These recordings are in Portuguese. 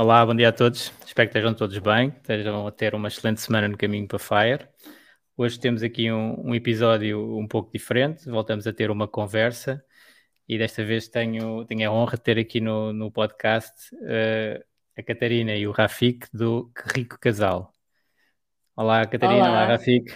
Olá, bom dia a todos. Espero que estejam todos bem, estejam a ter uma excelente semana no caminho para Fire. Hoje temos aqui um, um, episódio um pouco diferente, voltamos a ter uma conversa e desta vez tenho, tenho a honra de ter aqui no, no podcast uh, a Catarina e o Rafik do Que Rico Casal. Olá, Catarina, olá, olá Rafik.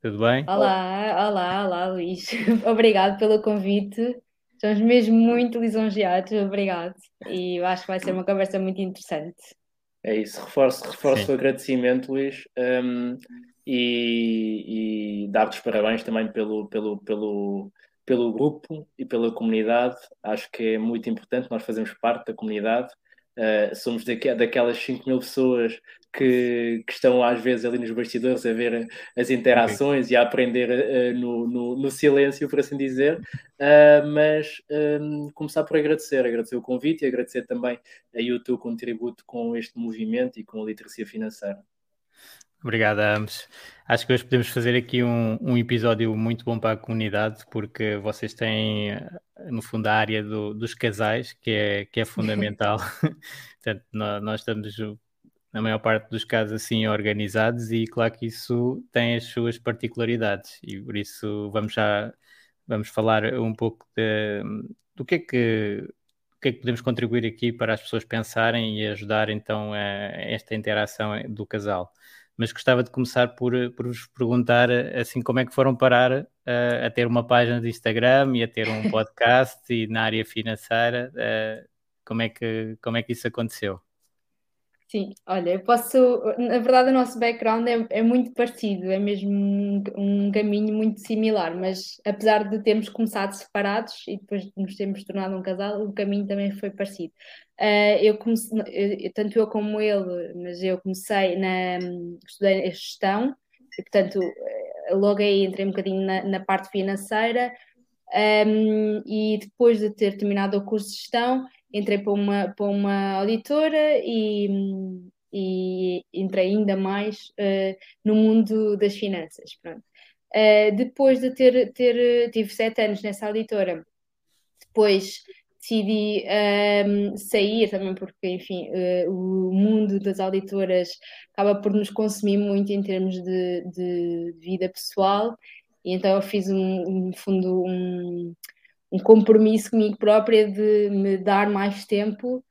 Tudo bem? Olá, olá, olá, Luís. Obrigado pelo convite. Estamos mesmo muito lisonjeados, obrigado. E eu acho que vai ser uma conversa muito interessante. É isso, reforço, reforço o agradecimento, Luís, um, e, e dar-te os parabéns também pelo, pelo, pelo, pelo grupo e pela comunidade. Acho que é muito importante, nós fazemos parte da comunidade. Uh, somos daquelas 5 mil pessoas que, que, estão às vezes ali nos bastidores a ver as interações okay. e a aprender uh, no, no, no, silêncio, por assim dizer. Uh, mas um, começar por agradecer, agradecer o convite e agradecer também a YouTube contributo com este movimento e com a literacia financeira. Obrigado a ambos. Acho que hoje podemos fazer aqui um, um, episódio muito bom para a comunidade, porque vocês têm, no fundo, a área do, dos casais, que é, que é fundamental. Portanto, nós, nós, estamos, na maior parte dos casos, assim, organizados, e claro que isso tem as suas particularidades, e por isso vamos já vamos falar um pouco de, do que é que o que é que podemos contribuir aqui para as pessoas pensarem e ajudar então a esta interação do casal mas gostava de começar por, por vos perguntar assim como é que foram parar uh, a ter uma página de Instagram e a ter um podcast e na área financeira, uh, como, é que, como é que isso aconteceu? Sim, olha, eu posso. Na verdade, o nosso background é, é muito parecido, é mesmo um, um, caminho muito similar, mas apesar de termos começado separados e depois de nos termos tornado um casal, o caminho também foi parecido. Uh, eu comecei, tanto eu como ele, mas eu comecei na. estudei a gestão, e, portanto, logo aí entrei um bocadinho na, na parte financeira, um, e depois de ter terminado o curso de gestão entrei para uma, para uma auditora e, e entrei ainda mais uh, no mundo das finanças. Pronto. Uh, depois de ter, ter tive sete anos nessa auditora, depois decidi um, ehm, sair também porque, enfim, uh, o mundo das auditoras acaba por nos consumir muito em termos de, de vida pessoal e então eu fiz um, um fundo um, um compromisso comigo própria de me dar mais tempo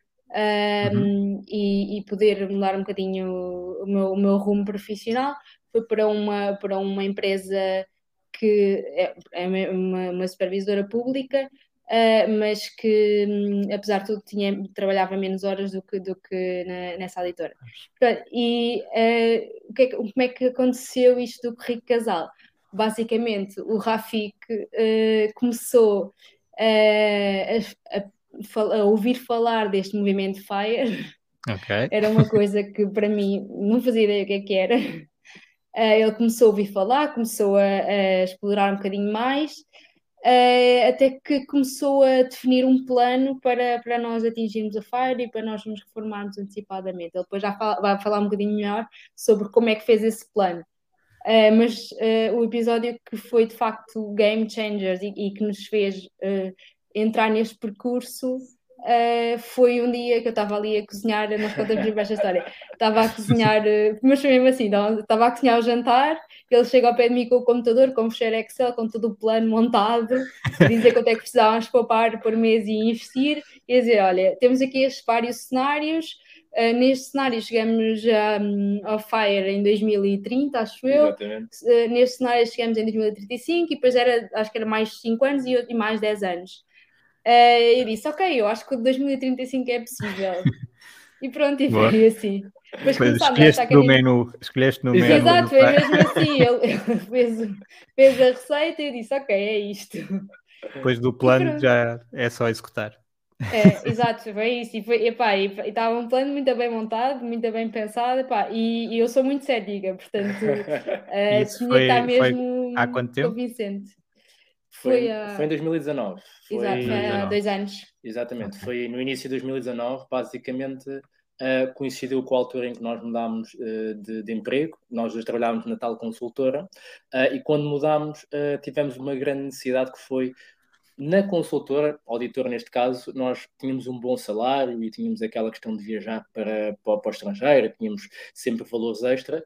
um, uhum. e, e, poder mudar um bocadinho o meu, o meu rumo profissional. Foi para uma, para uma empresa que é, é uma, uma supervisora pública, Uh, mas que, um, apesar de tudo, tinha, trabalhava menos horas do que, do que na, nessa auditora. e uh, que é como é que aconteceu isto do Rico Casal? Basicamente o Rafik uh, começou uh, a, a, a, ouvir falar deste movimento FIRE. Okay. Era uma coisa que para mim não fazia ideia o que é que era. Uh, ele começou a ouvir falar, começou a, a explorar um bocadinho mais, até que começou a definir um plano para, para nós atingirmos a FIRE e para nós nos reformarmos antecipadamente. Ele depois já fala, vai falar um bocadinho melhor sobre como é que fez esse plano. Uh, mas uh, o episódio que foi de facto game changer e, e que nos fez uh, entrar neste percurso foi um dia que eu estava ali a cozinhar, nós contamos sempre esta história, estava a cozinhar, mas foi mesmo assim, então, estava a cozinhar o jantar, ele chega ao pé de mim com o computador, com o fecheiro Excel, com todo o plano montado, dizer quanto é que precisávamos poupar por mês e investir, e dizer, olha, temos aqui estes vários cenários, uh, neste cenário chegamos um, ao FIRE em 2030, acho eu, uh, neste cenário chegamos em 2035, e depois era, acho que era mais 5 anos e, e mais 10 anos. Uh, eu disse, ok, eu acho que 2035 é possível. E pronto, e foi assim. Depois escolheste no menu, escolheste no menu. Exato, foi mesmo assim. Ele, ele fez, fez, a receita e eu disse, ok, é isto. Depois do plano já é só executar. É, exato, foi isso. E, foi, epá, e estava um plano muito bem montado, muito bem pensado, epá, e, e eu sou muito cética, portanto, uh, tinha que estar mesmo há quanto tempo? convincente. Foi, foi, a... foi em 2019. Foi... Exato, foi há dois anos. Exatamente, okay. foi no início de 2019, basicamente uh, coincidiu com a altura em que nós mudámos uh, de, de, emprego, nós trabalhávamos na tal consultora, uh, e quando mudámos tivemos uma grande necessidade que foi na consultora, auditora neste caso, nós tínhamos um bom salário e tínhamos aquela questão de viajar para, para, para o estrangeiro, tínhamos sempre valores extra,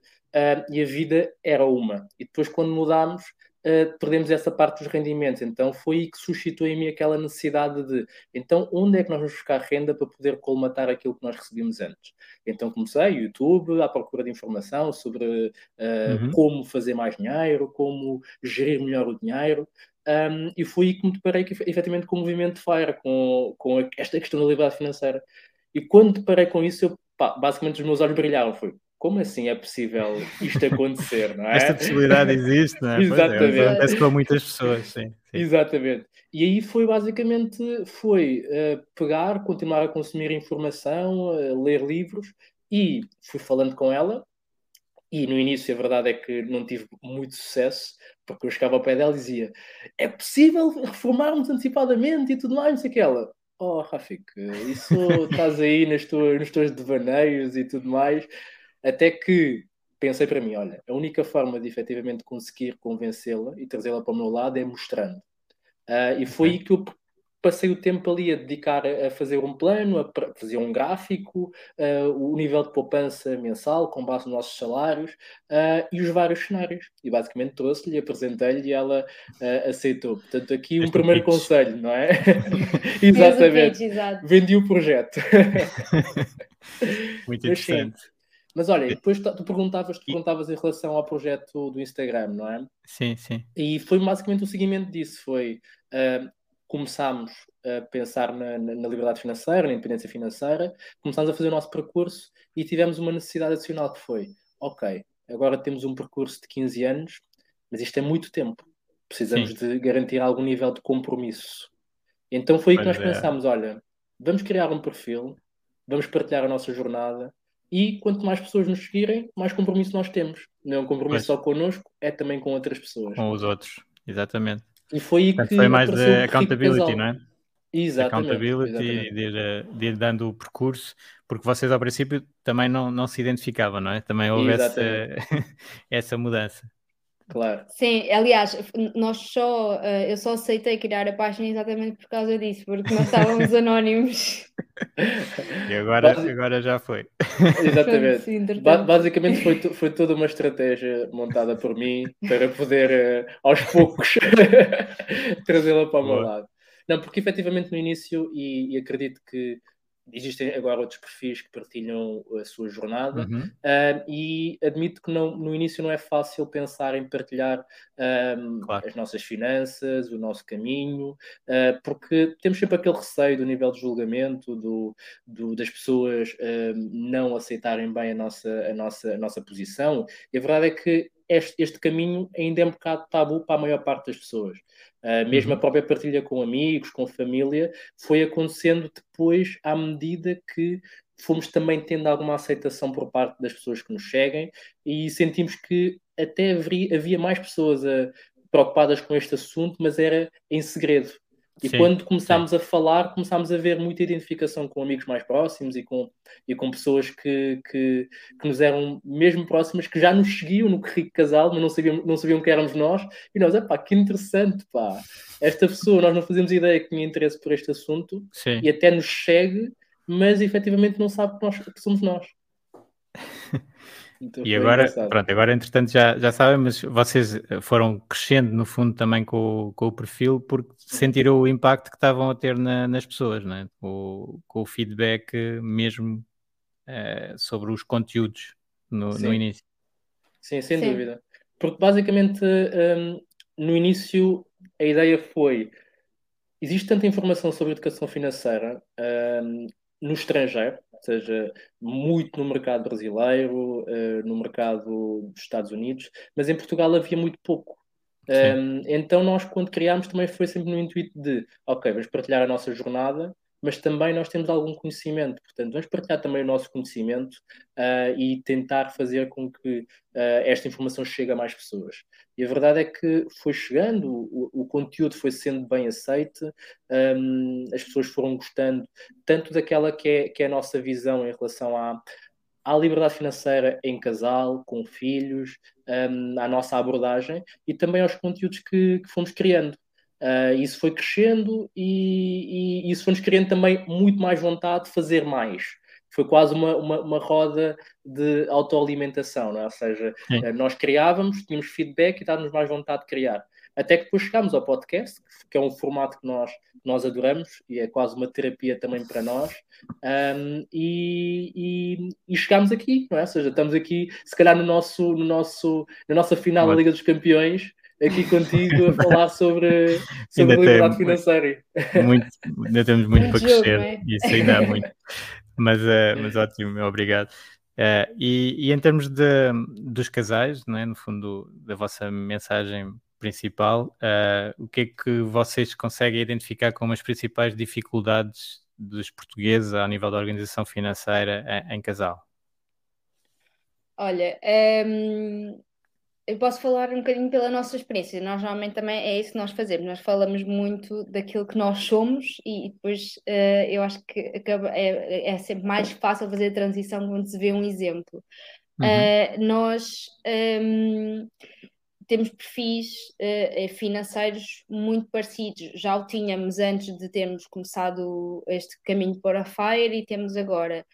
e a vida era uma. E depois quando mudámos, uh, perdemos essa parte dos rendimentos. Então foi aí que suscitou em mim aquela necessidade de então onde é que nós vamos buscar renda para poder colmatar aquilo que nós recebíamos antes? Então comecei YouTube à procura de informação sobre uh, uhum. como fazer mais dinheiro, como gerir melhor o dinheiro. Um, e foi aí que me deparei que, efetivamente com o movimento FIRE, com, com esta questão da liberdade financeira. E quando deparei com isso, eu, pá, basicamente os meus olhos brilharam. Foi, como assim é possível isto acontecer, não é? Esta possibilidade existe, não é? é Exatamente. É, acontece com muitas pessoas, sim, sim. Exatamente. E aí foi basicamente, foi uh, pegar, continuar a consumir informação, uh, ler livros e fui falando com ela e no início a verdade é que não tive muito sucesso, porque eu chegava ao pé dela e dizia é possível reformarmos antecipadamente e tudo mais, não sei o que ela. Oh, Rafik, isso estás aí nas tuas, nos teus devaneios e tudo mais. Até que pensei para mim, olha, a única forma de efetivamente conseguir convencê-la e trazê-la para o meu lado é mostrando. Uh, e foi okay. aí que eu passei o tempo ali a dedicar a, fazer um plano, a fazer um gráfico, uh, o nível de poupança mensal com base nos nossos salários uh, e os vários cenários. E basicamente trouxe-lhe, apresentei-lhe e ela uh, aceitou. Portanto, aqui um este primeiro pitch. conselho, não é? Exatamente. Pitch, Vendi o projeto. Muito interessante. Mas olha, depois tu perguntavas, tu perguntavas em relação ao projeto do Instagram, não é? Sim, sim. E foi basicamente o seguimento disso, foi uh, começámos a pensar na, na, liberdade financeira, na independência financeira, começámos a fazer o nosso percurso e tivemos uma necessidade adicional que foi, ok, agora temos um percurso de 15 anos, mas isto é muito tempo. Precisamos sim. de garantir algum nível de compromisso. Então foi aí que nós é. pensámos, olha, vamos criar um perfil, vamos partilhar a nossa jornada, e quanto mais pessoas nos seguirem, mais compromisso nós temos. Não é um compromisso pois. só connosco, é também com outras pessoas. Com os outros, exatamente. E foi aí que. Foi mais de accountability, não é? Exatamente. Accountability exatamente. De, ir, de ir dando o percurso, porque vocês ao princípio também não, não se identificavam, não é? Também houve essa, essa mudança. Claro. Sim, aliás, nós só, uh, eu só aceitei criar a página exatamente por causa disso, porque nós estávamos anónimos. E agora, Basi... agora já foi. Exatamente. Sim, basicamente foi, foi toda uma estratégia montada por mim para poder, uh, aos poucos, trazê-la para o meu lado. Não, porque efetivamente no início, e, e acredito que existem agora outros perfis que partilham a sua jornada uhum. uh, e admito que não, no início não é fácil pensar em partilhar um, claro. as nossas finanças, o nosso caminho, uh, porque temos sempre aquele receio do nível de julgamento, do, do das pessoas não aceitarem bem a nossa, a, nossa, a nossa posição. E a verdade é que este, este caminho ainda é um bocado tabu para a maior parte das pessoas. Uh, mesmo uhum. a própria partilha com amigos, com família, foi acontecendo depois à medida que fomos também tendo alguma aceitação por parte das pessoas que nos seguem e sentimos que até havia, havia mais pessoas a, preocupadas com este assunto, mas era em segredo. E sim, quando começámos sim. a falar, começámos a ver muita identificação com amigos mais próximos e com, e com pessoas que, que, que nos eram mesmo próximas, que já nos seguiam no Rico Casal, mas não sabiam, não sabiam que éramos nós. E nós, pá, que interessante, pá. Esta pessoa, nós não fazemos ideia que tinha interesse por este assunto sim. e até nos segue, mas efetivamente não sabe que, nós, que somos nós. Então, e agora, engraçado. pronto, agora entretanto já, já sabem, mas vocês eh, foram crescendo no fundo também com, o, com o perfil porque sentiram o impacto que estavam a ter na, nas pessoas, né? com, com o feedback mesmo é, sobre os conteúdos no, no, início. Sim, sem Sim. dúvida. Porque basicamente um, no início a ideia foi existe tanta informação sobre educação financeira um, no estrangeiro, seja muito no mercado brasileiro, uh, no mercado dos Estados Unidos, mas em Portugal havia muito pouco. Um, então nós quando criámos também foi sempre no intuito de ok, vamos partilhar a nossa jornada mas também nós temos algum conhecimento, portanto, vamos partilhar também o nosso conhecimento uh, e tentar fazer com que uh, esta informação chegue a mais pessoas. E a verdade é que foi chegando, o, o conteúdo foi sendo bem aceito, um, as pessoas foram gostando tanto daquela que é, que é a nossa visão em relação à, à liberdade financeira em casal, com filhos, um, à nossa abordagem e também aos conteúdos que, que fomos criando. Uh, isso foi crescendo e, e, isso foi-nos criando também muito mais vontade de fazer mais. Foi quase uma, uma, uma roda de autoalimentação, não é? ou seja, uh, nós criávamos, tínhamos feedback e dávamos mais vontade de criar. Até que depois chegámos ao podcast, que é um formato que nós, nós adoramos e é quase uma terapia também para nós. Um, e, e, e, chegámos aqui, não é? Ou seja, estamos aqui, se calhar, no nosso, no nosso, na nossa final da Liga dos Campeões, aqui contigo a falar sobre, sobre a liberdade financeira. Muito, ainda temos muito, para crescer, é? isso ainda há muito. Mas, uh, mas ótimo, obrigado. Uh, e, e, em termos de, dos casais, não é? no fundo, da vossa mensagem principal, uh, o que é que vocês conseguem identificar como as principais dificuldades dos portugueses ao nível da organização financeira em, em casal? Olha, um, eu posso falar um bocadinho pela nossa experiência. Nós normalmente também é isso que nós fazemos. Nós falamos muito daquilo que nós somos e, depois uh, eu acho que acaba, é, é, sempre mais fácil fazer a transição quando se vê um exemplo. Uhum. Uh, nós um, ehm, temos perfis uh, financeiros muito parecidos. Já o tínhamos antes de termos começado este caminho para a FIRE e temos agora.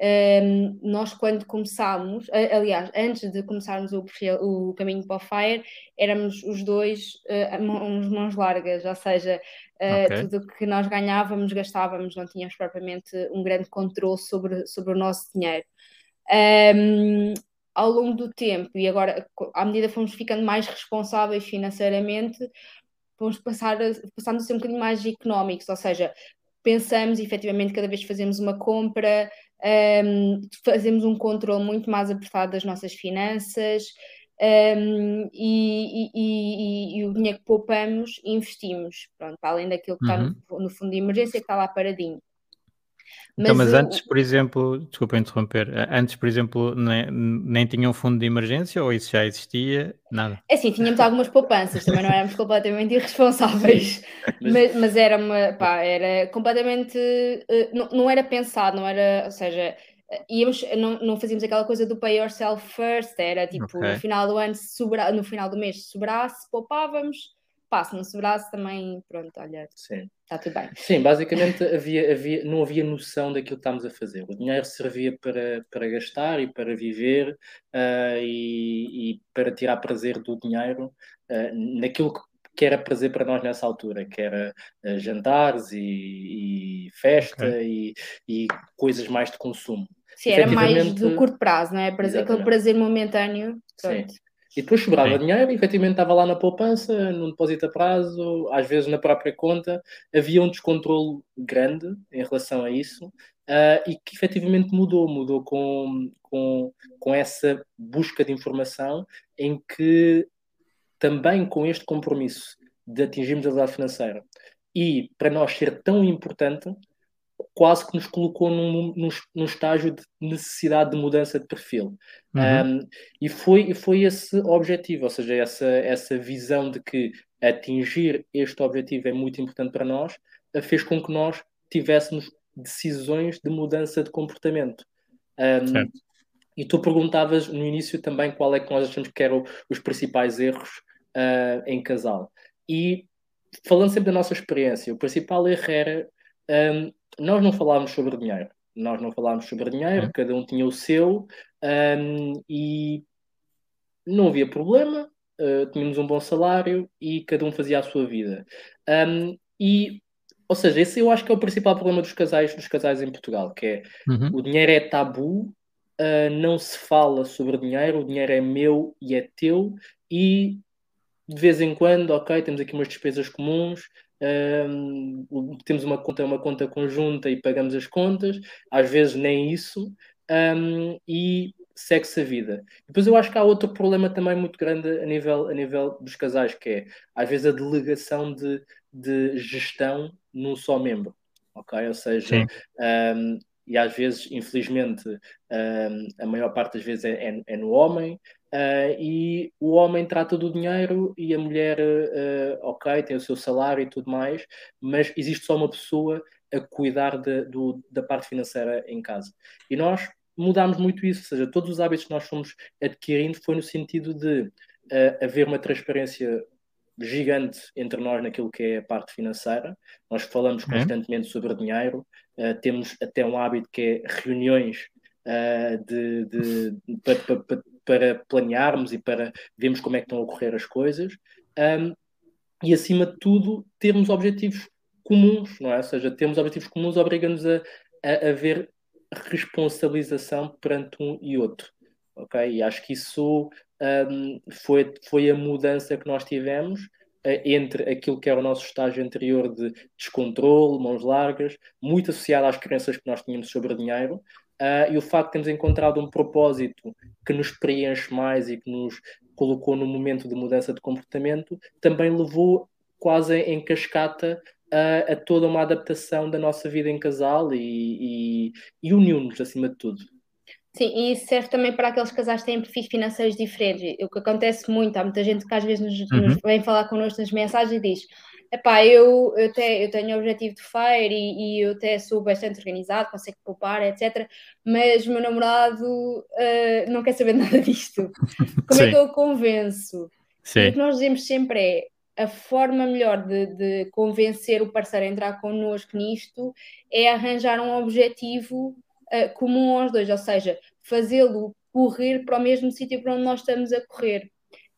Um, nós quando começámos, aliás, antes de começarmos o, perfil, o caminho para o Fire, éramos os dois uh, mãos largas, ou seja, uh, okay. tudo que nós ganhávamos, gastávamos, não tínhamos propriamente um grande controle sobre, sobre o nosso dinheiro. Um, ao longo do tempo, e agora, à medida que fomos ficando mais responsáveis financeiramente, fomos passar a, passando a ser um bocadinho mais económicos, ou seja, pensamos efetivamente cada vez que fazemos uma compra, um, fazemos um controle muito mais apertado das nossas finanças um, e, e, e, e, o dinheiro que poupamos investimos, pronto, para além daquilo que uhum. está no, uhum. no, fundo de emergência que está lá paradinho. Então, mas, mas antes, por exemplo, desculpa interromper, antes, por exemplo, nem, nem tinham fundo de emergência ou isso já existia? Nada. É assim, tínhamos algumas poupanças, também não éramos completamente irresponsáveis, mas, mas era uma, pá, era completamente, uh, não, não era pensado, não era, ou seja, íamos, não, não fazíamos aquela coisa do pay yourself first, era tipo, okay. no final do ano, sobra, no final do mês, se sobrasse, poupávamos, pá, se não sobrasse também, pronto, olha, Sim. está tudo bem. Sim, basicamente havia, havia, não havia noção daquilo que estávamos a fazer. O dinheiro servia para, para gastar e para viver uh, e, e, para tirar prazer do dinheiro uh, naquilo que, que era prazer para nós nessa altura, que era uh, jantares e, e festa okay. e, e coisas mais de consumo. Sim, era mais do curto prazo, não é? Prazer, aquele prazer momentâneo. Pronto. Sim. E depois sobrava Sim. dinheiro, efetivamente estava lá na poupança, num depósito a prazo, às vezes na própria conta. Havia um descontrole grande em relação a isso uh, e que efetivamente mudou. Mudou com, com, com essa busca de informação em que também com este compromisso de atingirmos a liberdade financeira e para nós ser tão importante quase que nos colocou num, num, num, estágio de necessidade de mudança de perfil. Uhum. Um, e, foi, foi esse objetivo, ou seja, essa, essa visão de que atingir este objetivo é muito importante para nós, fez com que nós tivéssemos decisões de mudança de comportamento. Um, e tu perguntavas no início também qual é que nós achamos que eram os principais erros uh, em casal. E falando sempre da nossa experiência, o principal erro era um, nós não falávamos sobre dinheiro. Nós não falávamos sobre dinheiro, uhum. cada um tinha o seu um, e não havia problema, uh, tínhamos um bom salário e cada um fazia a sua vida. Um, e, ou seja, esse eu acho que é o principal problema dos casais, dos casais em Portugal, que é uhum. o dinheiro é tabu, uh, não se fala sobre dinheiro, o dinheiro é meu e é teu, e de vez em quando, ok, temos aqui umas despesas comuns, um, temos uma conta, uma conta conjunta e pagamos as contas, às vezes nem isso, um, e segue-se a vida. Depois eu acho que há outro problema também muito grande a nível, a nível dos casais, que é às vezes a delegação de, de gestão num só membro. Ok? Ou seja, um, e às vezes, infelizmente, a maior parte das vezes é, é, é no homem, Uh, e o homem trata do dinheiro e a mulher, uh, ok, tem o seu salário e tudo mais, mas existe só uma pessoa a cuidar de, do, da parte financeira em casa. E nós mudámos muito isso, ou seja, todos os hábitos que nós fomos adquirindo foi no sentido de uh, haver uma transparência gigante entre nós naquilo que é a parte financeira. Nós falamos uhum. constantemente sobre dinheiro, temos até um hábito que é reuniões de, de, de para, para, para planearmos e para vermos como é que estão a ocorrer as coisas um, e, acima de tudo, termos objetivos comuns, não é? Ou seja, termos objetivos comuns obriga-nos a, a, a ver responsabilização perante um e outro, ok? E acho que isso um, foi, foi a mudança que nós tivemos uh, entre aquilo que era o nosso estágio anterior de descontrole, mãos largas, muito associado às crenças que nós tínhamos sobre dinheiro, Uh, e o facto de termos encontrado um propósito que nos preenche mais e que nos colocou no momento de mudança de comportamento também levou quase em cascata a, a toda uma adaptação da nossa vida em casal e, e, e uniu-nos acima de tudo. Sim, e isso serve também para aqueles casais que têm perfis financeiros diferentes. O que acontece muito, há muita gente que às vezes nos, uhum. nos vem falar connosco nas mensagens e diz: Epá, eu, eu, te, eu tenho o objetivo de FIRE e, e, eu até sou bastante organizado, consigo poupar, etc. Mas o meu namorado uh, não quer saber nada disto. Como é que eu o convenço? Sim. O que nós dizemos sempre é a forma melhor de, de convencer o parceiro a entrar connosco nisto é arranjar um objetivo uh, comum aos dois, ou seja, fazê-lo correr para o mesmo sítio para onde nós estamos a correr.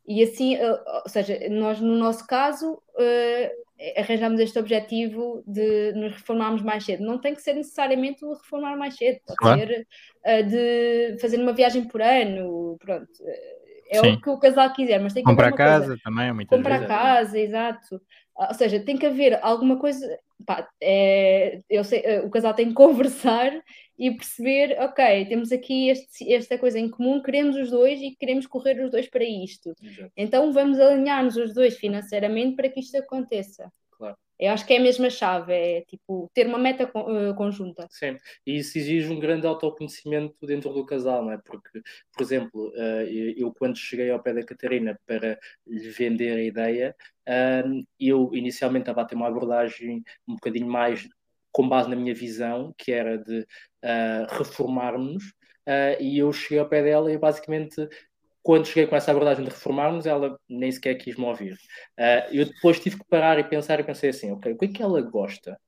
E assim, uh, ou seja, nós no nosso caso uh, arranjamos este objetivo de nos reformarmos mais cedo. Não tem que ser necessariamente o reformar mais cedo, pode claro. ser uh, de fazer uma viagem por ano, pronto. É Sim. o que o casal quiser, mas tem que comprar casa coisa. também é muito Comprar casa, exato. Ou seja, tem que haver alguma coisa. Pá, é, eu sei, o casal tem que conversar e perceber, ok, temos aqui este, esta coisa em comum, queremos os dois e queremos correr os dois para isto. Exato. Então vamos alinhar-nos os dois financeiramente para que isto aconteça. Eu acho que é a mesma chave, é tipo ter uma meta uh, conjunta. Sim, e isso exige um grande autoconhecimento dentro do casal, não é? Porque, por exemplo, uh, eu quando cheguei ao pé da Catarina para lhe vender a ideia, eu inicialmente estava a ter uma abordagem um bocadinho mais com base na minha visão, que era de uh, reformarmos, uh, e eu cheguei ao pé dela e basicamente quando cheguei com essa abordagem de reformarmos, ela nem sequer quis me ouvir. Uh, eu depois tive que parar e pensar e pensei assim, ok, o que é que ela gosta?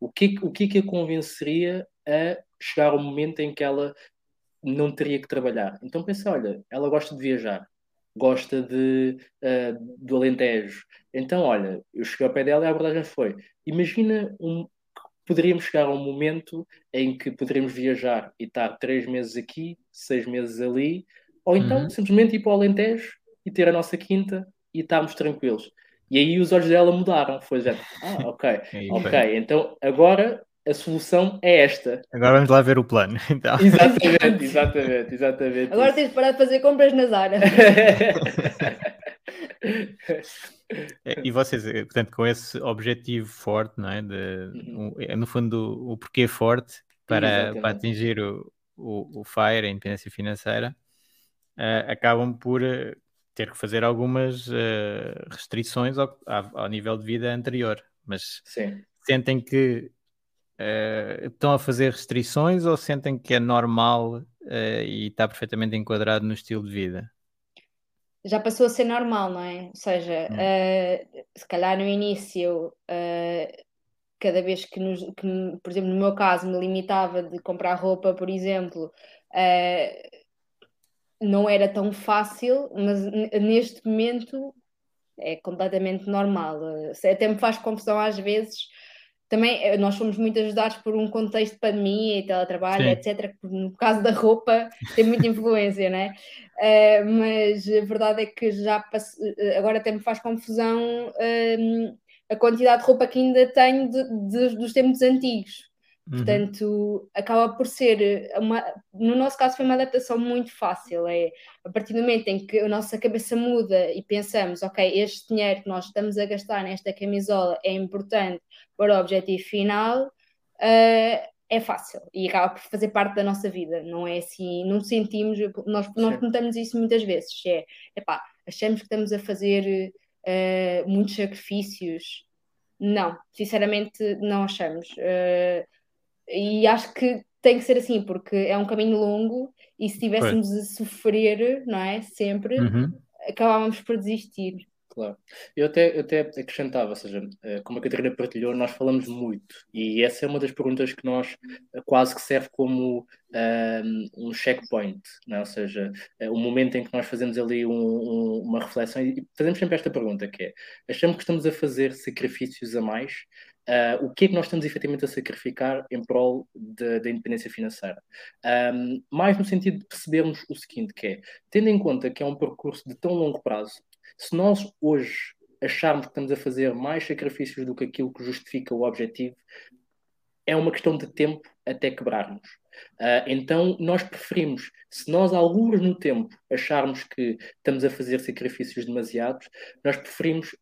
O que, o que é que a convenceria a chegar ao momento em que ela não teria que trabalhar? Então pensei, olha, ela gosta de viajar, gosta de, uh, do Alentejo. Então, olha, eu cheguei ao pé dela e a abordagem foi, imagina um, poderíamos chegar a um momento em que poderíamos viajar e estar três meses aqui, seis meses ali, ou então uhum. simplesmente ir para o Alentejo e ter a nossa quinta e estarmos tranquilos. E aí os olhos dela mudaram. Foi já, ah, ok, ok, então agora a solução é esta. Agora vamos lá ver o plano. Então. Exatamente, exatamente, exatamente. Agora tens de parar de fazer compras na Zara. É, e vocês, eh, portanto, com esse objetivo forte, não é? De, uhum. um, é, no fundo, o, porquê forte para, para atingir o, o, o FIRE, a independência financeira, uh, acabam por uh, ter que fazer algumas uh, restrições ao, ao, nível de vida anterior. Mas Sim. sentem que estão a fazer restrições ou sentem que é normal e está perfeitamente enquadrado no estilo de vida? já passou a ser normal, não é? Ou seja, uh, se calhar no início, uh, cada vez que, nos, que, por exemplo, no meu caso, me limitava de comprar roupa, por exemplo, uh, não era tão fácil, mas neste momento é completamente normal. Até me faz confusão às vezes também eh, nós fomos muito ajudados por um contexto de pandemia e teletrabalho, Sim. etc., no caso da roupa tem muita influência, né? Uh, mas a verdade é que já passe, eh, agora até me faz confusão uh, a quantidade de roupa que ainda tenho de, de, dos tempos antigos. Uhum. Portanto, acaba por ser uma. No nosso caso, foi uma adaptação muito fácil. É a partir do momento em que a nossa cabeça muda e pensamos, ok, este dinheiro que nós estamos a gastar nesta camisola é importante para o objetivo final, uh, é fácil e acaba por fazer parte da nossa vida. Não é assim, não sentimos, nós, nós notamos isso muitas vezes. É, epá, achamos que estamos a fazer uh, muitos sacrifícios. Não, sinceramente, não achamos. Uh, e acho que tem que ser assim, porque é um caminho longo e se estivéssemos a sofrer, não é? Sempre, uhum. acabávamos por desistir. Claro. Eu até, eu até acrescentava, ou seja, eh, como a Catarina partilhou, nós falamos muito e essa é uma das perguntas que nós eh, quase que serve como um, ehm, um checkpoint, não é? ou seja, eh, o momento em que nós fazemos ali um, um, uma reflexão e fazemos sempre esta pergunta que é, achamos que estamos a fazer sacrifícios a mais Uh, o que é que nós estamos efetivamente a sacrificar em prol da independência financeira? Um, mais no sentido de percebermos o seguinte, que é, tendo em conta que é um percurso de tão longo prazo, se nós hoje acharmos que estamos a fazer mais sacrifícios do que aquilo que justifica o objetivo, é uma questão de tempo até quebrarmos. Uh, então, nós preferimos, se nós, alguns no tempo, acharmos que estamos a fazer sacrifícios demasiados, nós preferimos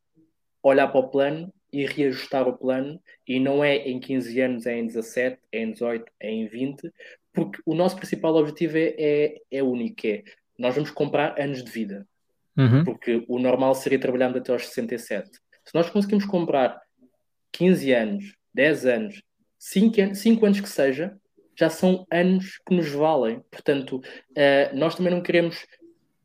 olhar para o plano e reajustar o plano, e não é em 15 anos, é em 17, é em 18, é em 20, porque o nosso principal objetivo é, é, é único, é nós vamos comprar anos de vida. Uhum. Porque o normal seria trabalharmos até aos 67. Se nós conseguimos comprar 15 anos, 10 anos, 5 anos, 5 anos que seja, já são anos que nos valem. Portanto, uh, nós também não queremos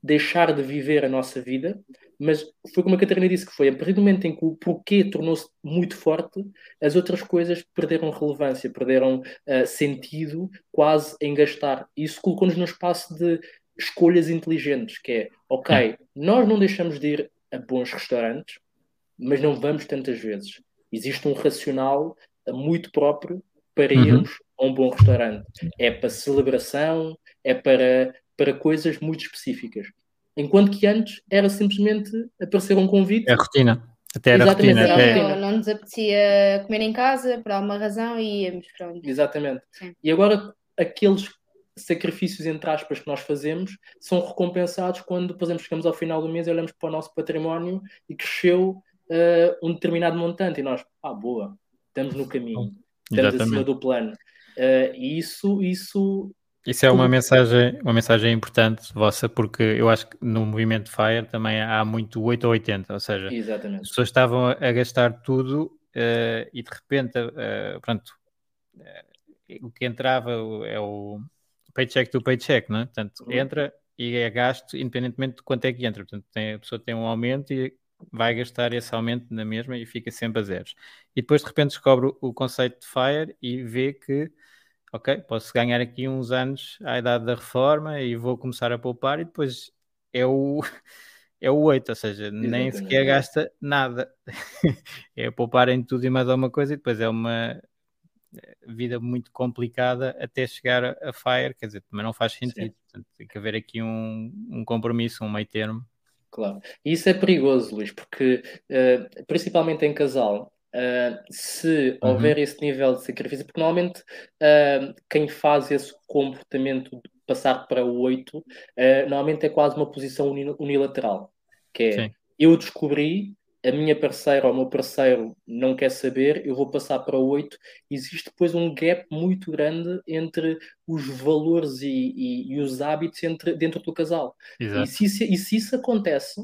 deixar de viver a nossa vida, mas foi como a Catarina disse que foi, a partir do momento em que o porquê tornou-se muito forte, as outras coisas perderam relevância, perderam uh, sentido quase em gastar. Isso colocou-nos no espaço de escolhas inteligentes, que é, ok, nós não deixamos de ir a bons restaurantes, mas não vamos tantas vezes. Existe um racional muito próprio para uhum. irmos a um bom restaurante. É para celebração, é para, para coisas muito específicas. Enquanto que antes era simplesmente aparecer um convite. É a rotina. Até era Exatamente, rotina. Até... Não, não nos apetecia comer em casa por alguma razão e íamos para onde. Exatamente. Sim. E agora aqueles sacrifícios, entre aspas, que nós fazemos são recompensados quando, por exemplo, chegamos ao final do mês e olhamos para o nosso património e cresceu uh, um determinado montante e nós, ah, boa, estamos no caminho, estamos Exatamente. acima do plano. Uh, e isso, isso isso é uma mensagem, uma mensagem importante vossa, porque eu acho que no movimento FIRE também há muito 8 ou 80, ou seja, Exatamente. as pessoas estavam a gastar tudo uh, e de repente, uh, pronto, uh, o que entrava é o paycheck to paycheck, não é? Portanto, uhum. entra e é gasto independentemente de quanto é que entra. Portanto, tem, a pessoa tem um aumento e vai gastar esse aumento na mesma e fica sempre a zeros. E depois de repente descobre o conceito de FIRE e vê que ok, posso ganhar aqui uns anos à idade da reforma e vou começar a poupar e depois é o, é o 8, ou seja, Exatamente. nem sequer gasta nada. é poupar em tudo e mais alguma coisa e depois é uma vida muito complicada até chegar a FIRE, quer dizer, também não faz sentido. Portanto, tem que haver aqui um, um compromisso, um meio termo. Claro. E isso é perigoso, Luís, porque uh, principalmente em casal, Uh, se uhum. houver esse nível de sacrifício, porque normalmente uh, quem faz esse comportamento de passar para o 8, uh, normalmente é quase uma posição unilateral, que é eu descobri, a minha parceira ou o meu parceiro não quer saber, eu vou passar para oito. Existe depois um gap muito grande entre os valores e, e, e os hábitos entre, dentro do casal. E se, isso, e se isso acontece,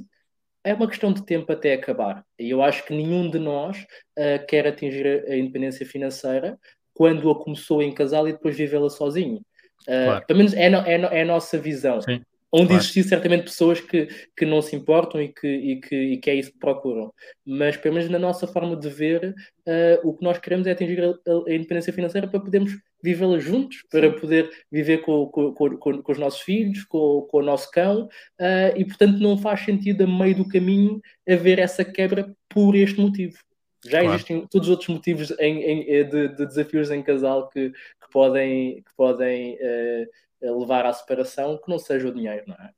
é uma questão de tempo até acabar. E eu acho que nenhum de nós uh, quer atingir a, a, independência financeira quando a começou em casal e depois vivê-la sozinho. Uh, claro. Pelo menos é, no, é, no, é, a nossa visão. Sim onde claro. existir certamente pessoas que, que não se importam e que, e, que, e que é isso que procuram. Mas, pelo menos na nossa forma de ver, uh, o que nós queremos é atingir a, a independência financeira para podermos vivê-la juntos, para poder viver com, com, com, com, os nossos filhos, com, o nosso cão, uh, e portanto não faz sentido a meio do caminho haver essa quebra por este motivo. Já claro. existem todos os outros motivos em, em, de, de, desafios em casal que, que podem, que podem uh, levar à separação que não seja o dinheiro, não é?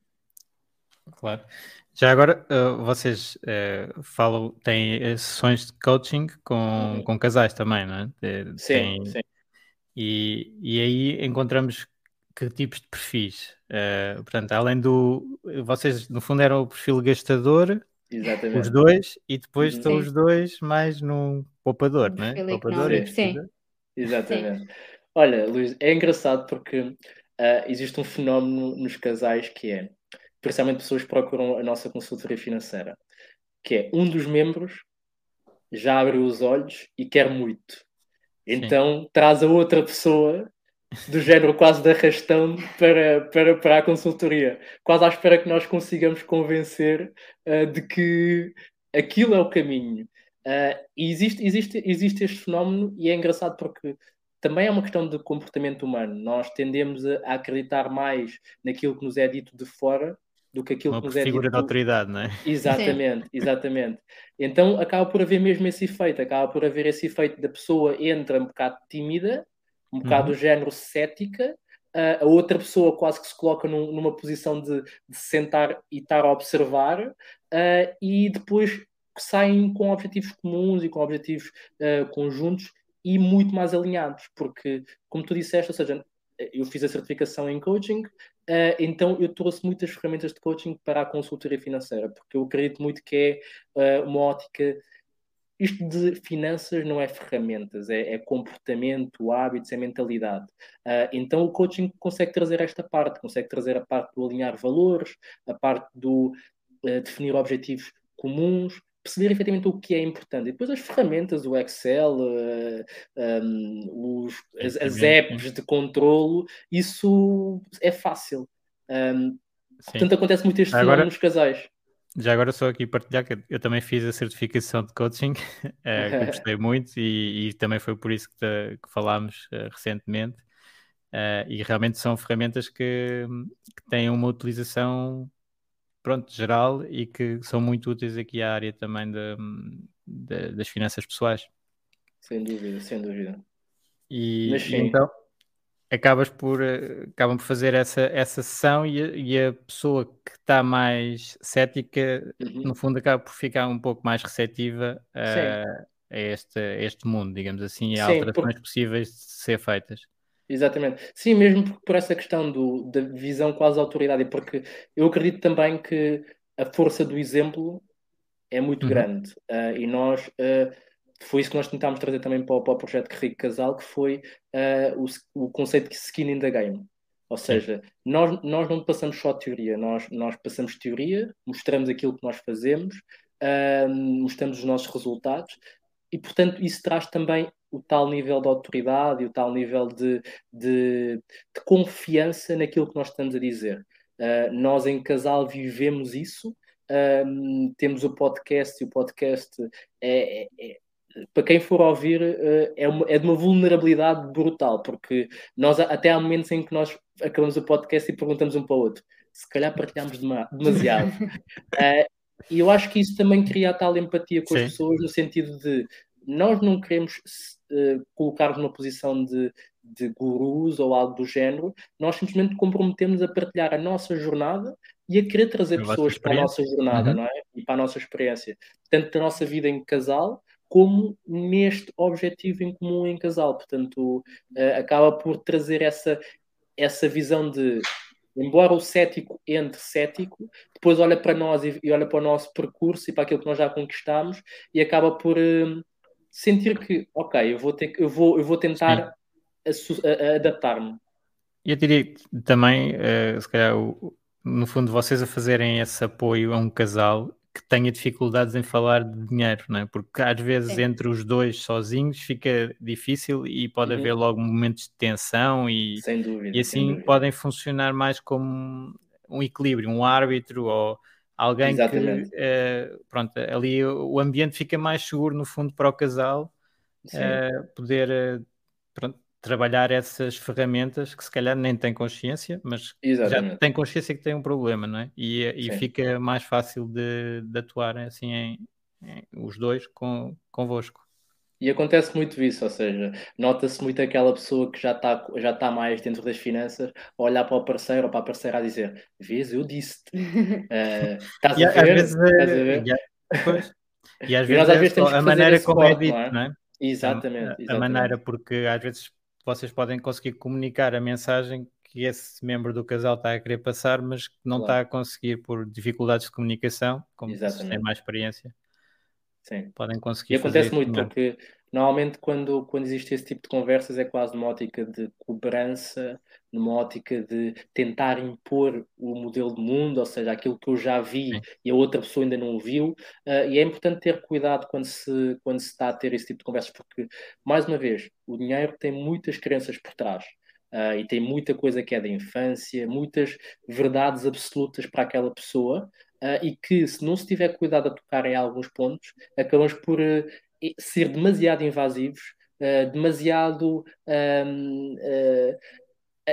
Claro. Já agora, uh, vocês uh, falam, têm uh, sessões de coaching com, uhum. com casais também, não é? sim, sim. E, e aí encontramos que tipos de perfis? portanto, além do. Vocês, no fundo, eram o perfil gastador, Exatamente. os dois, e depois uhum. estão os dois mais no poupador, não é? Poupador sim. Exatamente. Sim. Olha, Luís, é engraçado porque uh, existe um fenómeno nos casais que é, principalmente pessoas que procuram a nossa consultoria financeira, que é um dos membros já abre os olhos e quer muito. Então Sim. traz a outra pessoa do género quase de arrastão para, para, para a consultoria, quase à espera que nós consigamos convencer uh, de que aquilo é o caminho. Uh, e existe, existe, existe este fenómeno e é engraçado porque também é uma questão de comportamento humano. Nós tendemos a, acreditar mais naquilo que nos é dito de fora do que aquilo uma que nos é dito. figura de autoridade, não é? Exatamente, Sim. exatamente. Então acaba por haver mesmo esse efeito, acaba por haver esse efeito da pessoa entra um bocado tímida, um bocado uhum. do género cética, a outra pessoa quase que se coloca num, numa posição de, de, sentar e estar a observar, uh, e depois saem com objetivos comuns e com objetivos uh, conjuntos e muito mais alinhados, porque, como tu disseste, ou seja, eu fiz a certificação em coaching, uh, então eu trouxe muitas ferramentas de coaching para a consultoria financeira, porque eu acredito muito que é uh, uma ótica. Isto de finanças não é ferramentas, é, é comportamento, hábitos, é mentalidade. Uh, então o coaching consegue trazer esta parte, consegue trazer a parte do alinhar valores, a parte do definir objetivos comuns, perceber efetivamente o que é importante. E depois as ferramentas, o Excel, uh, eh, um, os, as, as, apps de controlo, isso é fácil. Um, portanto, acontece muito este agora, nos casais. Já agora só aqui partilhar que eu também fiz a certificação de coaching, uh, que gostei muito e, e, também foi por isso que, te, que falámos uh, recentemente. e realmente são ferramentas que, que têm uma utilização pronto, geral e que são muito úteis aqui à área também de, de, das finanças pessoais. Sem dúvida, sem dúvida. E, e então acabas por, eh, acabam por fazer essa, essa sessão e a, e a pessoa que está mais cética, uhum. no fundo, acaba por ficar um pouco mais receptiva a, a, este, a este mundo, digamos assim, e a alterações possíveis de ser feitas. Exatamente. Sim, mesmo por, por essa questão do, da visão quase autoridade, porque eu acredito também que a força do exemplo é muito uhum. grande. Uh, e nós, uh, foi isso que nós tentámos trazer também para, para o projeto Rico Casal, que foi uh, o, o conceito de skin in the game. Ou seja, nós, nós não passamos só teoria, nós, nós passamos teoria, mostramos aquilo que nós fazemos, mostramos os nossos resultados, e portanto isso traz também o tal nível de autoridade e o tal nível de, de, de confiança naquilo que nós estamos a dizer. Uh, nós em casal vivemos isso, temos o podcast e o podcast é, é, é para quem for ouvir uh, é, uma, é de uma vulnerabilidade brutal, porque nós até há momentos em que nós acabamos o podcast e perguntamos um para o outro, se calhar partilhamos demasiado. e eu acho que isso também cria a tal empatia com Sim. as pessoas, no sentido de nós não queremos uh, colocar numa posição de, de gurus ou algo do género, nós simplesmente comprometemos a partilhar a nossa jornada e a querer trazer a pessoas para a nossa jornada, uhum. não é? E para a nossa experiência, tanto da nossa vida em casal, como neste objetivo em comum em casal. Portanto, uh, acaba por trazer essa, essa visão de embora o cético entre cético, depois olha para nós e, olha para o nosso percurso e para aquilo que nós já conquistamos e acaba por uh, sentir que, ok, eu vou, ter, eu vou, eu vou tentar adaptar-me. E eu diria também, uh, se calhar, o, no fundo, vocês a fazerem esse apoio a um casal que tenha dificuldades em falar de dinheiro, não é? Porque às vezes entre os dois sozinhos fica difícil e pode uhum. haver logo momentos de tensão e, dúvida, e assim podem funcionar mais como um equilíbrio, um árbitro ou alguém Exatamente. que uh, pronto, ali o ambiente fica mais seguro no fundo para o casal uh, poder uh, pronto, trabalhar essas ferramentas que se calhar nem tem consciência, mas Exatamente. já tem consciência que tem um problema, não é? E, e fica mais fácil de, de atuar assim em, em, os dois com, convosco. E acontece muito isso, ou seja, nota-se muito aquela pessoa que já está já tá mais dentro das finanças, olhar para o parceiro ou para a parceira a dizer: Vês, eu disse-te. Uh, estás, a ver? Vezes, estás a ver? E às vezes, às vezes a maneira como é dito, não é? Exatamente, exatamente. A maneira, porque às vezes vocês podem conseguir comunicar a mensagem que esse membro do casal está a querer passar, mas que não claro. está a conseguir por dificuldades de comunicação, como têm mais experiência. Sim. Podem conseguir. E acontece muito, porque normalmente quando, quando existe esse tipo de conversas é quase numa ótica de cobrança, numa ótica de tentar impor o modelo de mundo, ou seja, aquilo que eu já vi Sim. e a outra pessoa ainda não viu. Uh, e é importante ter cuidado quando se, quando se está a ter esse tipo de conversas, porque, mais uma vez, o dinheiro tem muitas crenças por trás. Uh, e tem muita coisa que é da infância, muitas verdades absolutas para aquela pessoa, uh, e que, se não se tiver cuidado a tocar em alguns pontos, acabamos por uh, ser demasiado invasivos, demasiado um,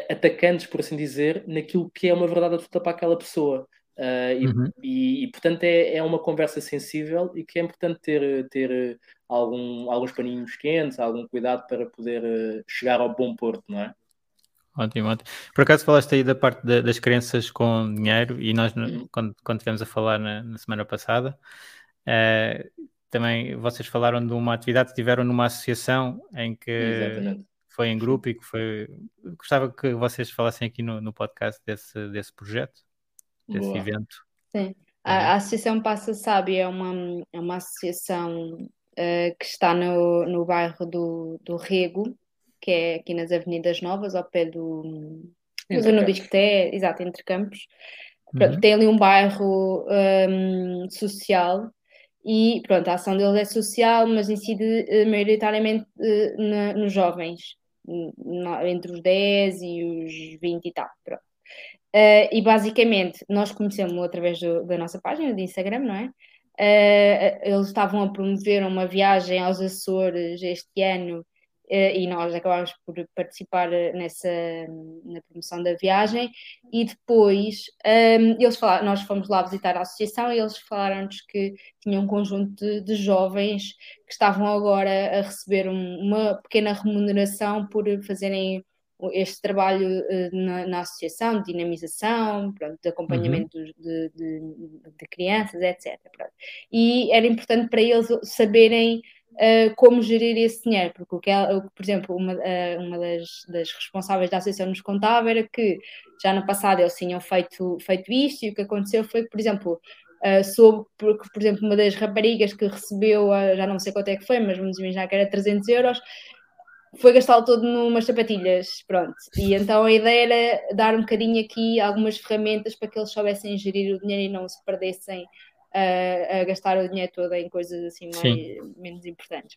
atacantes, por assim dizer, naquilo que é uma verdade absoluta para aquela pessoa. Uh, uhum. e, e, portanto é, é uma conversa sensível e que é importante ter, ter algum, alguns paninhos quentes, algum cuidado para poder uh, chegar ao bom porto, não é? Ótimo, ótimo. Por acaso falaste aí da parte de, das crenças com dinheiro e nós, uhum. quando, quando estivemos a falar na, na semana passada, uh, também vocês falaram de uma atividade que tiveram numa associação em que Exatamente foi em grupo e que foi. Gostava que vocês falassem aqui no, no podcast desse, desse projeto, desse Boa. evento. Sim. A, a, Associação Passa Sabe é uma, é uma associação uh, que está no, no bairro do, do Rego, que é aqui nas Avenidas Novas, ao pé do. No Discoté, exato, entre campos. Uhum. Tem ali um bairro um, social e pronto, a ação deles é social, mas incide uh, maioritariamente uh, na, nos jovens entre os 10 e os 20 e tal. Pronto. Uh, e basicamente nós conhecemos através do, da nossa página de Instagram, não é? Eles estavam a promover uma viagem aos Açores este ano e nós acabámos por participar nessa na promoção da viagem e depois um, eles falaram, nós fomos lá visitar a associação e eles falaram-nos que tinham um conjunto de, de, jovens que estavam agora a receber um, uma pequena remuneração por fazerem este trabalho uh, na, na, associação de dinamização, pronto, de acompanhamento uhum. de, de, de, crianças, etc. Pronto. E era importante para eles saberem uh, como gerir esse dinheiro, porque o que, ela, por exemplo, uma, uh, uma das, das, responsáveis da associação nos contava era que já no passado eles tinham feito, feito isto e o que aconteceu foi que, por exemplo, uh, soube, porque, por exemplo, uma das raparigas que recebeu, uh, já não sei quanto é que foi, mas vamos imaginar que era 300 euros, foi gastá-lo todo numas sapatilhas, pronto. E então a ideia era dar um bocadinho aqui algumas ferramentas para que eles soubessem gerir o dinheiro e não se perdessem a, a, gastar o dinheiro todo em coisas assim mais, menos importantes.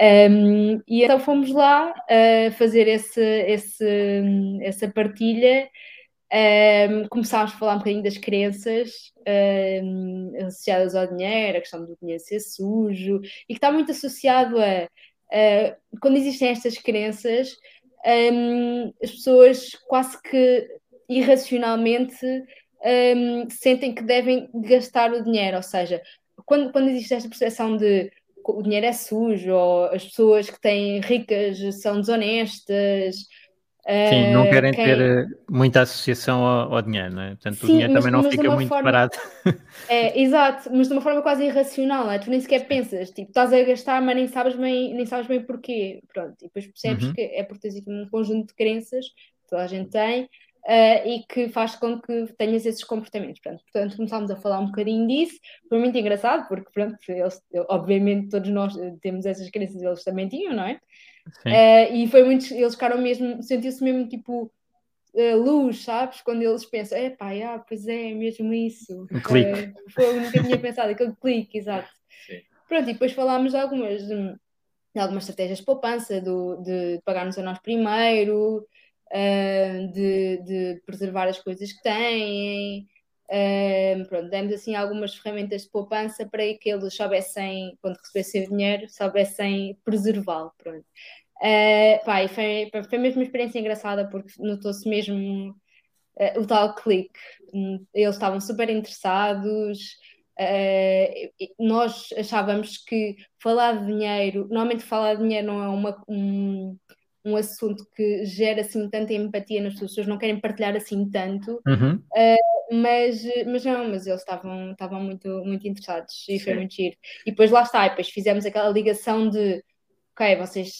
Um, e então fomos lá a fazer esse, esse, essa partilha. Um, começámos a falar um bocadinho das crenças um, associadas ao dinheiro, a questão do dinheiro ser sujo, e que está muito associado a, a quando existem estas crenças, um, as pessoas quase que irracionalmente um, sentem que devem gastar o dinheiro, ou seja, quando, quando existe esta percepção de o dinheiro é sujo, ou as pessoas que têm ricas são desonestas. Sim, não querem quem... ter eh, muita associação ao, ao, dinheiro, não é? Portanto, Sim, o dinheiro mas, também não fica muito forma... parado. É, exato, mas de uma forma quase irracional, não é? Tu nem sequer pensas, tipo, estás a gastar, mas nem sabes bem, nem sabes bem porquê. Pronto, e depois percebes uhum. que é por teres um conjunto de crenças que toda a gente tem, uh, e que faz com que tenhas esses comportamentos. Pronto, portanto, começámos a falar um bocadinho disso, foi muito engraçado, porque, pronto, eles, obviamente todos nós temos essas crenças, eles também tinham, não é? Uh, e foi muito, eles ficaram mesmo, sentiu-se mesmo tipo uh, luz, sabes? Quando eles pensam, é pá, ah, pois é, é mesmo isso. Um clique. Uh, foi, eu nunca tinha pensado, aquele clique, exato. Sim. Pronto, e depois falámos de algumas, de algumas estratégias de poupança, do, de pagar-nos a nós primeiro, uh, de, de preservar as coisas que têm. Uh, pronto, demos assim algumas ferramentas de poupança para que eles soubessem, quando recebessem o dinheiro, soubessem preservá-lo. Pronto. Uh, pá, foi, foi mesmo uma experiência engraçada porque notou-se mesmo uh, o tal clique. Eles estavam super interessados. Uh, nós achávamos que falar de dinheiro, normalmente falar de dinheiro não é uma, um, um assunto que gera assim tanta empatia nas pessoas, não querem partilhar assim tanto, uhum. uh, mas, mas não, mas eles estavam, estavam muito, muito interessados e Sim. foi muito giro. E depois lá está, e depois fizemos aquela ligação de ok, vocês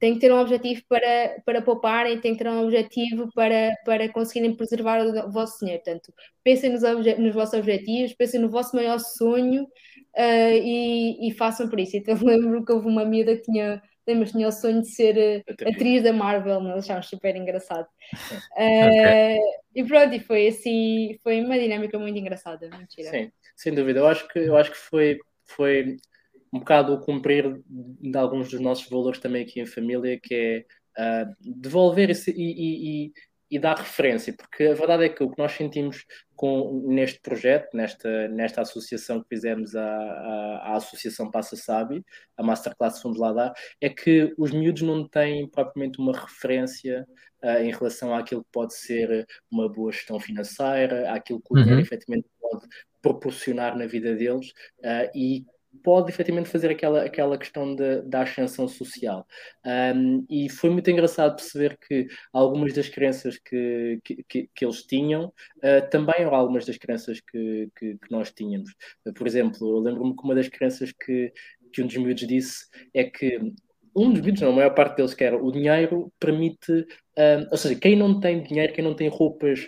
têm que ter um objetivo para, para pouparem, têm que ter um objetivo para, para conseguirem preservar o vosso dinheiro. Portanto, pensem nos, nos vossos objetivos, pensem no vosso maior sonho uh, e, e, façam por isso. Então lembro que houve uma amiga que tinha, lembro, tinha o sonho de ser uh, atriz da Marvel, nós achámos super engraçado. Uh, okay. E pronto, e foi assim, foi uma dinâmica muito engraçada. Mentira. Sim, sem dúvida. Eu acho que, eu acho que foi, foi um bocado o cumprir de alguns dos nossos valores também aqui em família, que é uh, devolver esse, e, e, e, dar referência, porque a verdade é que o que nós sentimos com, neste projeto, nesta, nesta associação que fizemos à, à, à Associação Passa Sabe, a Masterclass fomos lá dar, é que os miúdos não têm propriamente uma referência uh, em relação àquilo que pode ser uma boa gestão financeira, àquilo que o dinheiro uhum. efetivamente pode proporcionar na vida deles uh, e pode efetivamente fazer aquela, aquela questão de, da ascensão social. Um, e foi muito engraçado perceber que algumas das crenças que, que, que eles tinham uh, também eram algumas das crenças que, que, que nós tínhamos. Uh, por exemplo, eu lembro-me que uma das crenças que, que um dos miúdos disse é que um dos miúdos, não, a maior parte deles que era o dinheiro permite, um, ou seja, quem não tem dinheiro, quem não tem roupas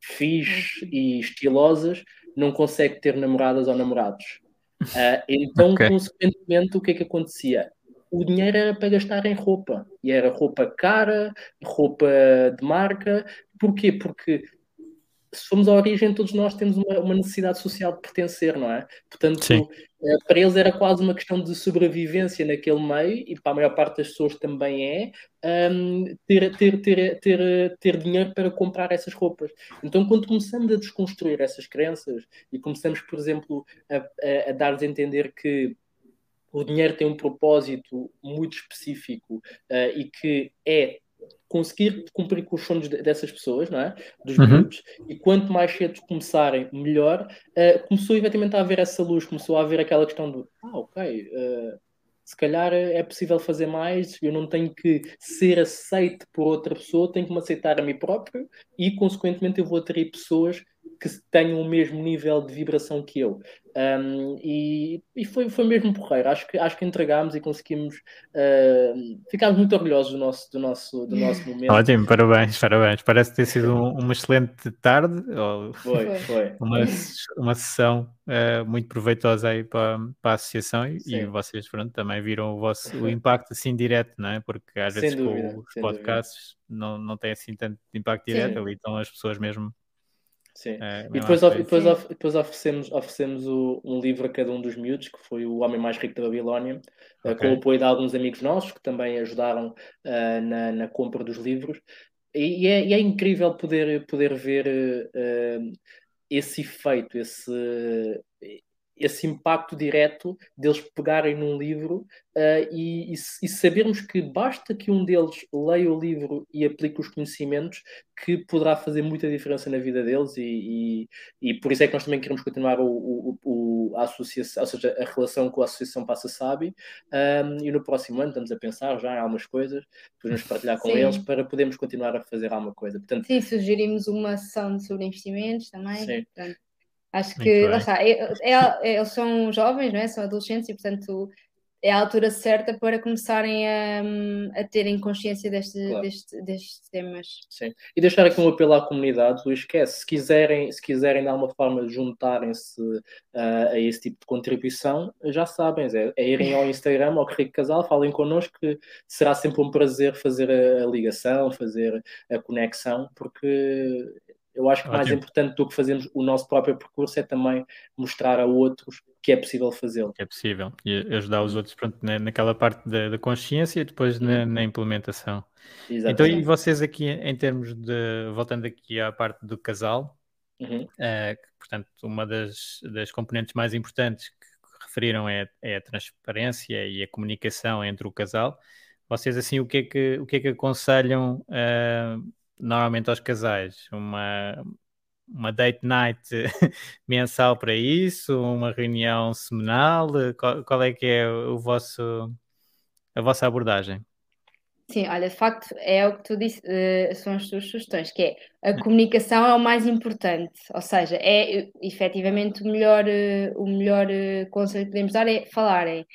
fixe e estilosas, não consegue ter namoradas ou namorados. Uh, então, okay. consequentemente, o que é que acontecia? O dinheiro era para gastar em roupa. E era roupa cara, roupa de marca. Porquê? Porque se formos à origem, todos nós temos uma, uma, necessidade social de pertencer, não é? Portanto, eh, para eles era quase uma questão de sobrevivência naquele meio, e para a maior parte das pessoas também é, um, ter, ter, ter, ter, ter dinheiro para comprar essas roupas. Então, quando começamos a desconstruir essas crenças e começamos, por exemplo, a, a, a dar-lhes a entender que o dinheiro tem um propósito muito específico uh, e que é conseguir cumprir com os sonhos dessas pessoas, não é? Dos uhum. grupos, e quanto mais cedo começarem, melhor. Uh, começou efetivamente a haver essa luz, começou a haver aquela questão do ah, ok, uh, se calhar é possível fazer mais, eu não tenho que ser aceito por outra pessoa, tenho que me aceitar a mim próprio e, consequentemente, eu vou atrair pessoas que tenham o mesmo nível de vibração que eu. Um, e, e foi, foi mesmo porreiro. Acho que, acho que entregámos e conseguimos. Uh, ficámos muito orgulhosos do nosso, do nosso, do nosso momento. Ótimo, parabéns, parabéns. Parece ter sido um, uma excelente tarde. foi, foi. Uma, uma sessão uh, muito proveitosa aí para, para a associação e, e, vocês pronto, também viram o, vosso, o impacto assim direto, não é? Porque às vezes dúvida, com os podcasts não, não tem assim tanto impacto direto, ali estão as pessoas mesmo Sim. É, e depois, of, depois, of, depois oferecemos, oferecemos o, um livro a cada um dos miúdos, que foi O Homem Mais Rico da Babilónia, eh, okay. com o apoio de alguns amigos nossos que também ajudaram uh, na, na compra dos livros. E, e, é, e, é, incrível poder, poder ver uh, esse efeito, esse, esse impacto direto deles pegarem num livro uh, e, e, e, sabermos que basta que um deles leia o livro e aplique os conhecimentos que poderá fazer muita diferença na vida deles e, e, por isso é que nós também queremos continuar o, o, o, a associação, ou seja, a relação com a Associação Passa Sabe um, e no próximo ano estamos a pensar já em algumas coisas, podemos partilhar com Sim. eles para podermos continuar a fazer alguma coisa. Portanto, Sim, sugerimos uma sessão sobre investimentos também. Sim. Portanto, Acho que, lá está, é, é, eles são jovens, não é? São adolescentes e, portanto, é a altura certa para começarem a, a terem consciência deste, claro. deste, destes temas. Sim. E deixar aqui um apelo à comunidade, Luís, esquece, se quiserem, se quiserem dar uma forma de juntarem-se uh, a esse tipo de contribuição, já sabem, é, é irem ao Instagram, ao Rico Casal, falem connosco que será sempre um prazer fazer a, a ligação, fazer a conexão, porque eu acho que Ótimo. mais importante do que fazermos o nosso próprio percurso é também mostrar a outros que é possível fazê-lo. É possível. E ajudar os outros pronto, naquela parte da, da consciência e depois na, uhum. na implementação. Exatamente. Então, e vocês aqui, em termos de. Voltando aqui à parte do casal, uhum. uh, portanto, uma das, das componentes mais importantes que referiram é, é, a transparência e a comunicação entre o casal. Vocês, assim, o que é que, o que, é que aconselham? Uh, normalmente aos casais uma, uma date night mensal para isso, uma reunião semanal? Qual, qual, é que é o vosso, a vossa abordagem? Sim, olha, de facto é o que tu disse, uh, são as tuas sugestões, que é a comunicação é o mais importante, ou seja, é efetivamente o melhor, uh, o melhor uh, conselho que podemos dar é falarem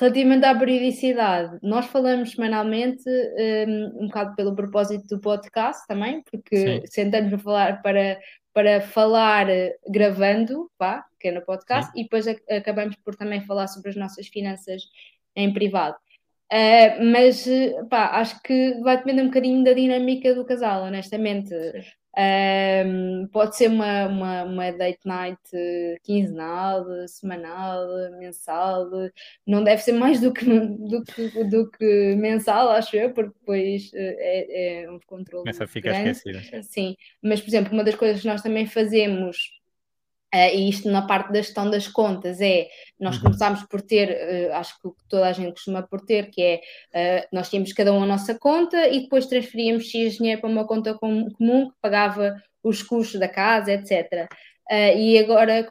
Relativamente à periodicidade, nós falamos semanalmente, um, um bocado pelo propósito do podcast também, porque Sim. sentamos a falar para, para falar gravando, pá, que é no podcast, Sim. e depois acabamos por também falar sobre as nossas finanças em privado. Uh, mas pá, acho que vai depender um bocadinho da dinâmica do casal, honestamente. Um, pode ser uma, uma, uma, date night quinzenal, semanal, mensal, não deve ser mais do que, do que, do que mensal, acho eu, porque depois é, é um controle. Começa a ficar esquecida. Sim, mas por exemplo, uma das coisas que nós também fazemos Uh, e isto na parte da gestão das contas é, nós uhum. começámos por ter, uh, acho que toda a gente costuma por ter, que é, uh, nós tínhamos cada um a nossa conta e depois transferíamos X dinheiro para uma conta com, comum que pagava os custos da casa, etc. e agora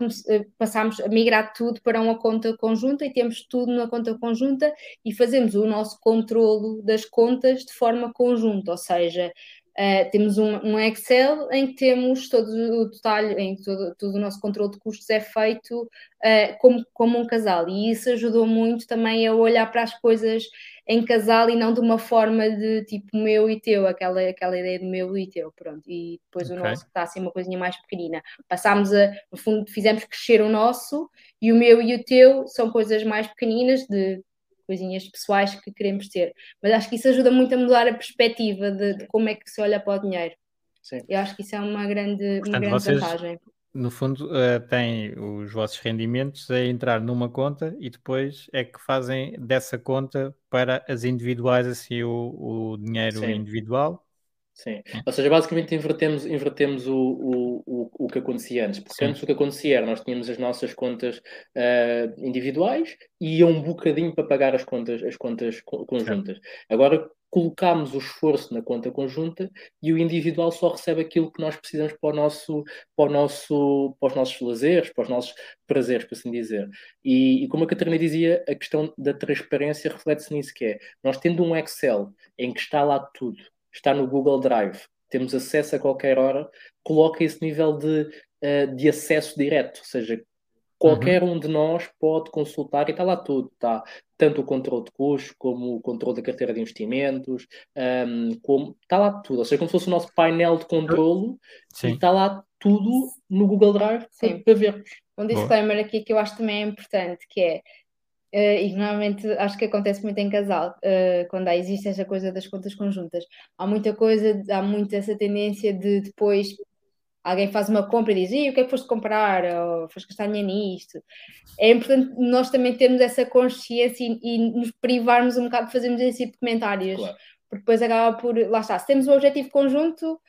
passámos a migrar tudo para uma conta conjunta e temos tudo na conta conjunta e fazemos o nosso controlo das contas de forma conjunta, ou seja, Uh, temos um, um, Excel em que temos todo o detalhe, em que todo, todo o nosso controle de custos é feito uh, como, como um casal, e isso ajudou muito também a olhar para as coisas em casal e não de uma forma de tipo meu e teu, aquela, aquela ideia de meu e teu, pronto, e depois okay. o nosso está assim uma coisinha mais pequenina. Passámos a, no fundo, fizemos crescer o nosso e o meu e o teu são coisas mais pequeninas de coisinhas pessoais que queremos ter. Mas acho que isso ajuda muito a mudar a perspectiva de, de como é que se olha para o dinheiro. Sim. Eu acho que isso é uma grande, Portanto, uma grande vocês, vantagem. No fundo, uh, têm os vossos rendimentos a entrar numa conta e depois é que fazem dessa conta para as individuais, assim, o, o dinheiro Sim. individual Sim, ou seja, basicamente invertemos, invertemos o, o, o, o que acontecia antes. Porque Sim. antes o que acontecia era nós tínhamos as nossas contas uh, individuais e ia um bocadinho para pagar as contas, as contas conjuntas. Sim. Agora colocamos o esforço na conta conjunta e o individual só recebe aquilo que nós precisamos para, o nosso, para, o nosso, para os nossos lazeres, para os nossos prazeres, por assim dizer. E, e como a Catarina dizia, a questão da transparência reflete-se nisso que é, nós tendo um Excel em que está lá tudo, está no Google Drive, temos acesso a qualquer hora, coloca esse nível de, uh, de acesso direto, ou seja, qualquer uhum. um de nós pode consultar e está lá tudo, está tanto o controle de custos como o controle da carteira de investimentos, um, ehm, como está lá tudo, ou seja, como se fosse o nosso painel de controle Sim. e está lá tudo no Google Drive Sim. para vermos. Um disclaimer Boa. aqui que eu acho também é importante, que é Uh, e normalmente acho que acontece muito em casal, uh, quando há, existe essa coisa das contas conjuntas. Há muita coisa, há muito essa tendência de depois alguém faz uma compra e diz: e o que é que foste comprar? Ou foste gastar dinheiro nisto? É importante nós também termos essa consciência e, e nos privarmos um bocado de fazermos esse tipo de comentários. Claro. Porque depois acaba por. Lá está, se temos um objetivo conjunto,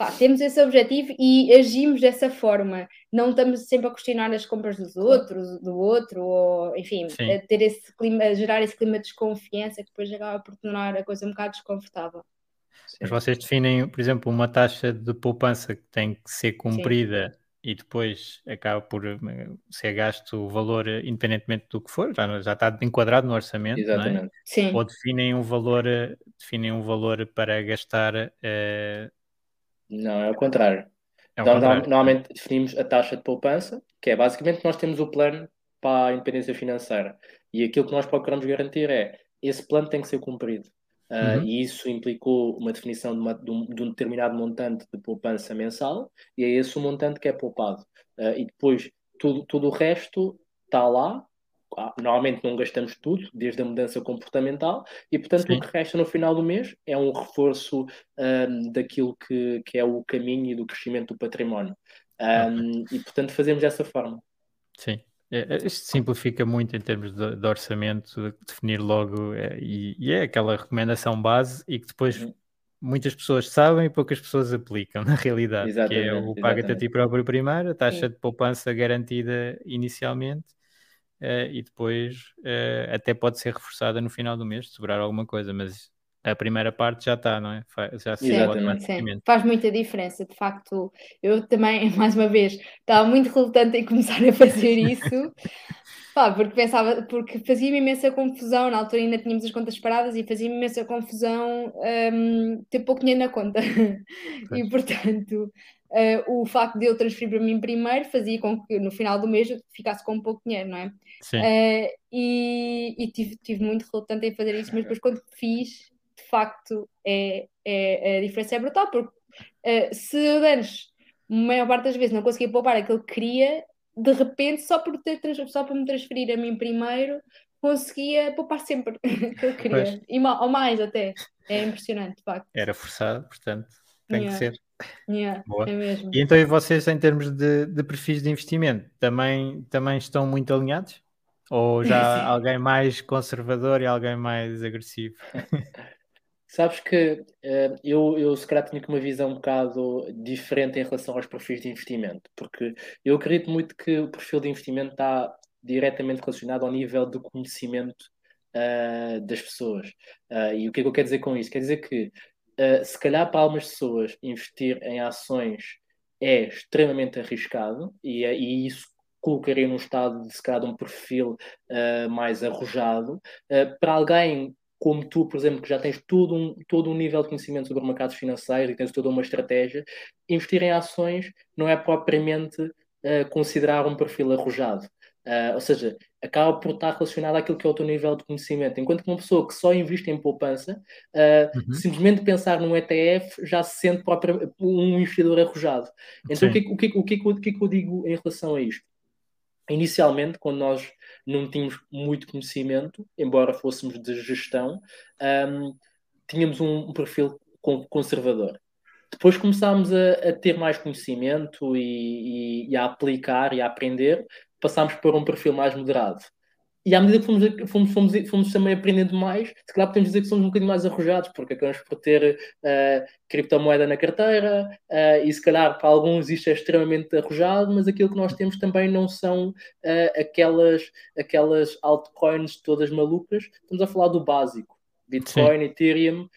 pá, temos esse objetivo e agimos dessa forma. Não estamos sempre a questionar as compras dos outros, do outro, ou enfim, a ter esse clima, a gerar esse clima de desconfiança que depois acaba por tornar a coisa um bocado desconfortável. Mas vocês definem, por exemplo, uma taxa de poupança que tem que ser cumprida Sim. e depois acaba por eh, ser gasto o valor eh, independentemente do que for, já, já está enquadrado no orçamento, Exatamente. não é? Sim. Ou definem um valor, eh, definem um valor para gastar uh, não, é o contrário. É então, contrário. Normalmente definimos a taxa de poupança, que é basicamente nós temos o plano para a independência financeira. E aquilo que nós procuramos garantir é esse plano tem que ser cumprido. Uh, uhum. E isso implicou uma definição de, uma, de, um, de, um, determinado montante de poupança mensal, e é esse o montante que é poupado. Uh, e depois tudo, tudo o resto está lá. Ah, normalmente não gastamos tudo, desde a mudança comportamental, e portanto Sim. o que resta no final do mês é um reforço um, daquilo que, que é o caminho e do crescimento do património. Um, e portanto fazemos dessa forma. Sim. É, é, isto simplifica muito em termos de, de orçamento, definir logo, é, e, e, é aquela recomendação base e que depois uhum. muitas pessoas sabem e poucas pessoas aplicam na realidade, exatamente, que é o paga-te a ti próprio primeiro, a taxa Sim. de poupança garantida inicialmente uh, e depois uh, até pode ser reforçada no final do mês, se sobrar alguma coisa, mas a primeira parte já está, não é? Já se sim, faz muita diferença. De facto, eu também, mais uma vez, estava muito relutante em começar a fazer isso. Pá, porque pensava, porque fazia-me imensa confusão, na altura ainda tínhamos as contas paradas e fazia-me imensa confusão um, ter pouco dinheiro na conta. e portanto, uh, o facto de eu transferir para mim primeiro fazia com que no final do mês eu ficasse com pouco dinheiro, não é? Sim. Uh, e, e tive, tive muito relutante em fazer isso, mas depois quando fiz, de facto é, é, a diferença é brutal, porque uh, se eu antes, a maior parte das vezes, não conseguia poupar aquilo que queria, de repente, só por, ter, só por me transferir a mim primeiro, conseguia poupar sempre aquilo que eu queria, e, ou mais até. É impressionante, de facto. Era forçado, portanto, tem yeah. que ser. Yeah, é mesmo. E então, vocês, em termos de, de perfis de investimento, também, também estão muito alinhados? Ou já alguém mais conservador e alguém mais agressivo? Sabes que uh, eu, eu se calhar tinha uma visão um bocado diferente em relação aos perfis de investimento, porque eu acredito muito que o perfil de investimento está diretamente relacionado ao nível de conhecimento uh, das pessoas. Uh, e o que é que eu quero dizer com isso? Quer dizer que, se calhar para algumas pessoas investir em ações é extremamente arriscado e, e isso colocaria num estado de se calhar um perfil mais arrojado. para alguém como tu, por exemplo, que já tens todo um, todo um nível de conhecimento sobre mercados financeiros e tens toda uma estratégia, investir em ações não é propriamente uh, considerar um perfil arrojado. Uh, ou seja, acaba por estar relacionado àquilo que é o teu nível de conhecimento. Enquanto que uma pessoa que só investe em poupança, uh, uhum. simplesmente pensar num ETF já se sente próprio, um investidor arrojado. Então, o que, o, que, o, que, o que é que eu digo em relação a isto? Inicialmente, quando nós não tínhamos muito conhecimento, embora fôssemos de gestão, um, tínhamos um, um, perfil conservador. Depois começámos a, a ter mais conhecimento e, e, e, a aplicar e a aprender, passámos para um perfil mais moderado. E à medida que fomos, fomos, fomos, fomos, também aprendendo mais, se calhar podemos dizer que somos um bocadinho mais arrojados, porque acabamos por ter uh, criptomoeda na carteira, uh, e se calhar para alguns isto é extremamente arrojado, mas aquilo que nós temos também não são uh, aquelas, aquelas altcoins todas malucas, estamos a falar do básico, Bitcoin, Sim. Ethereum,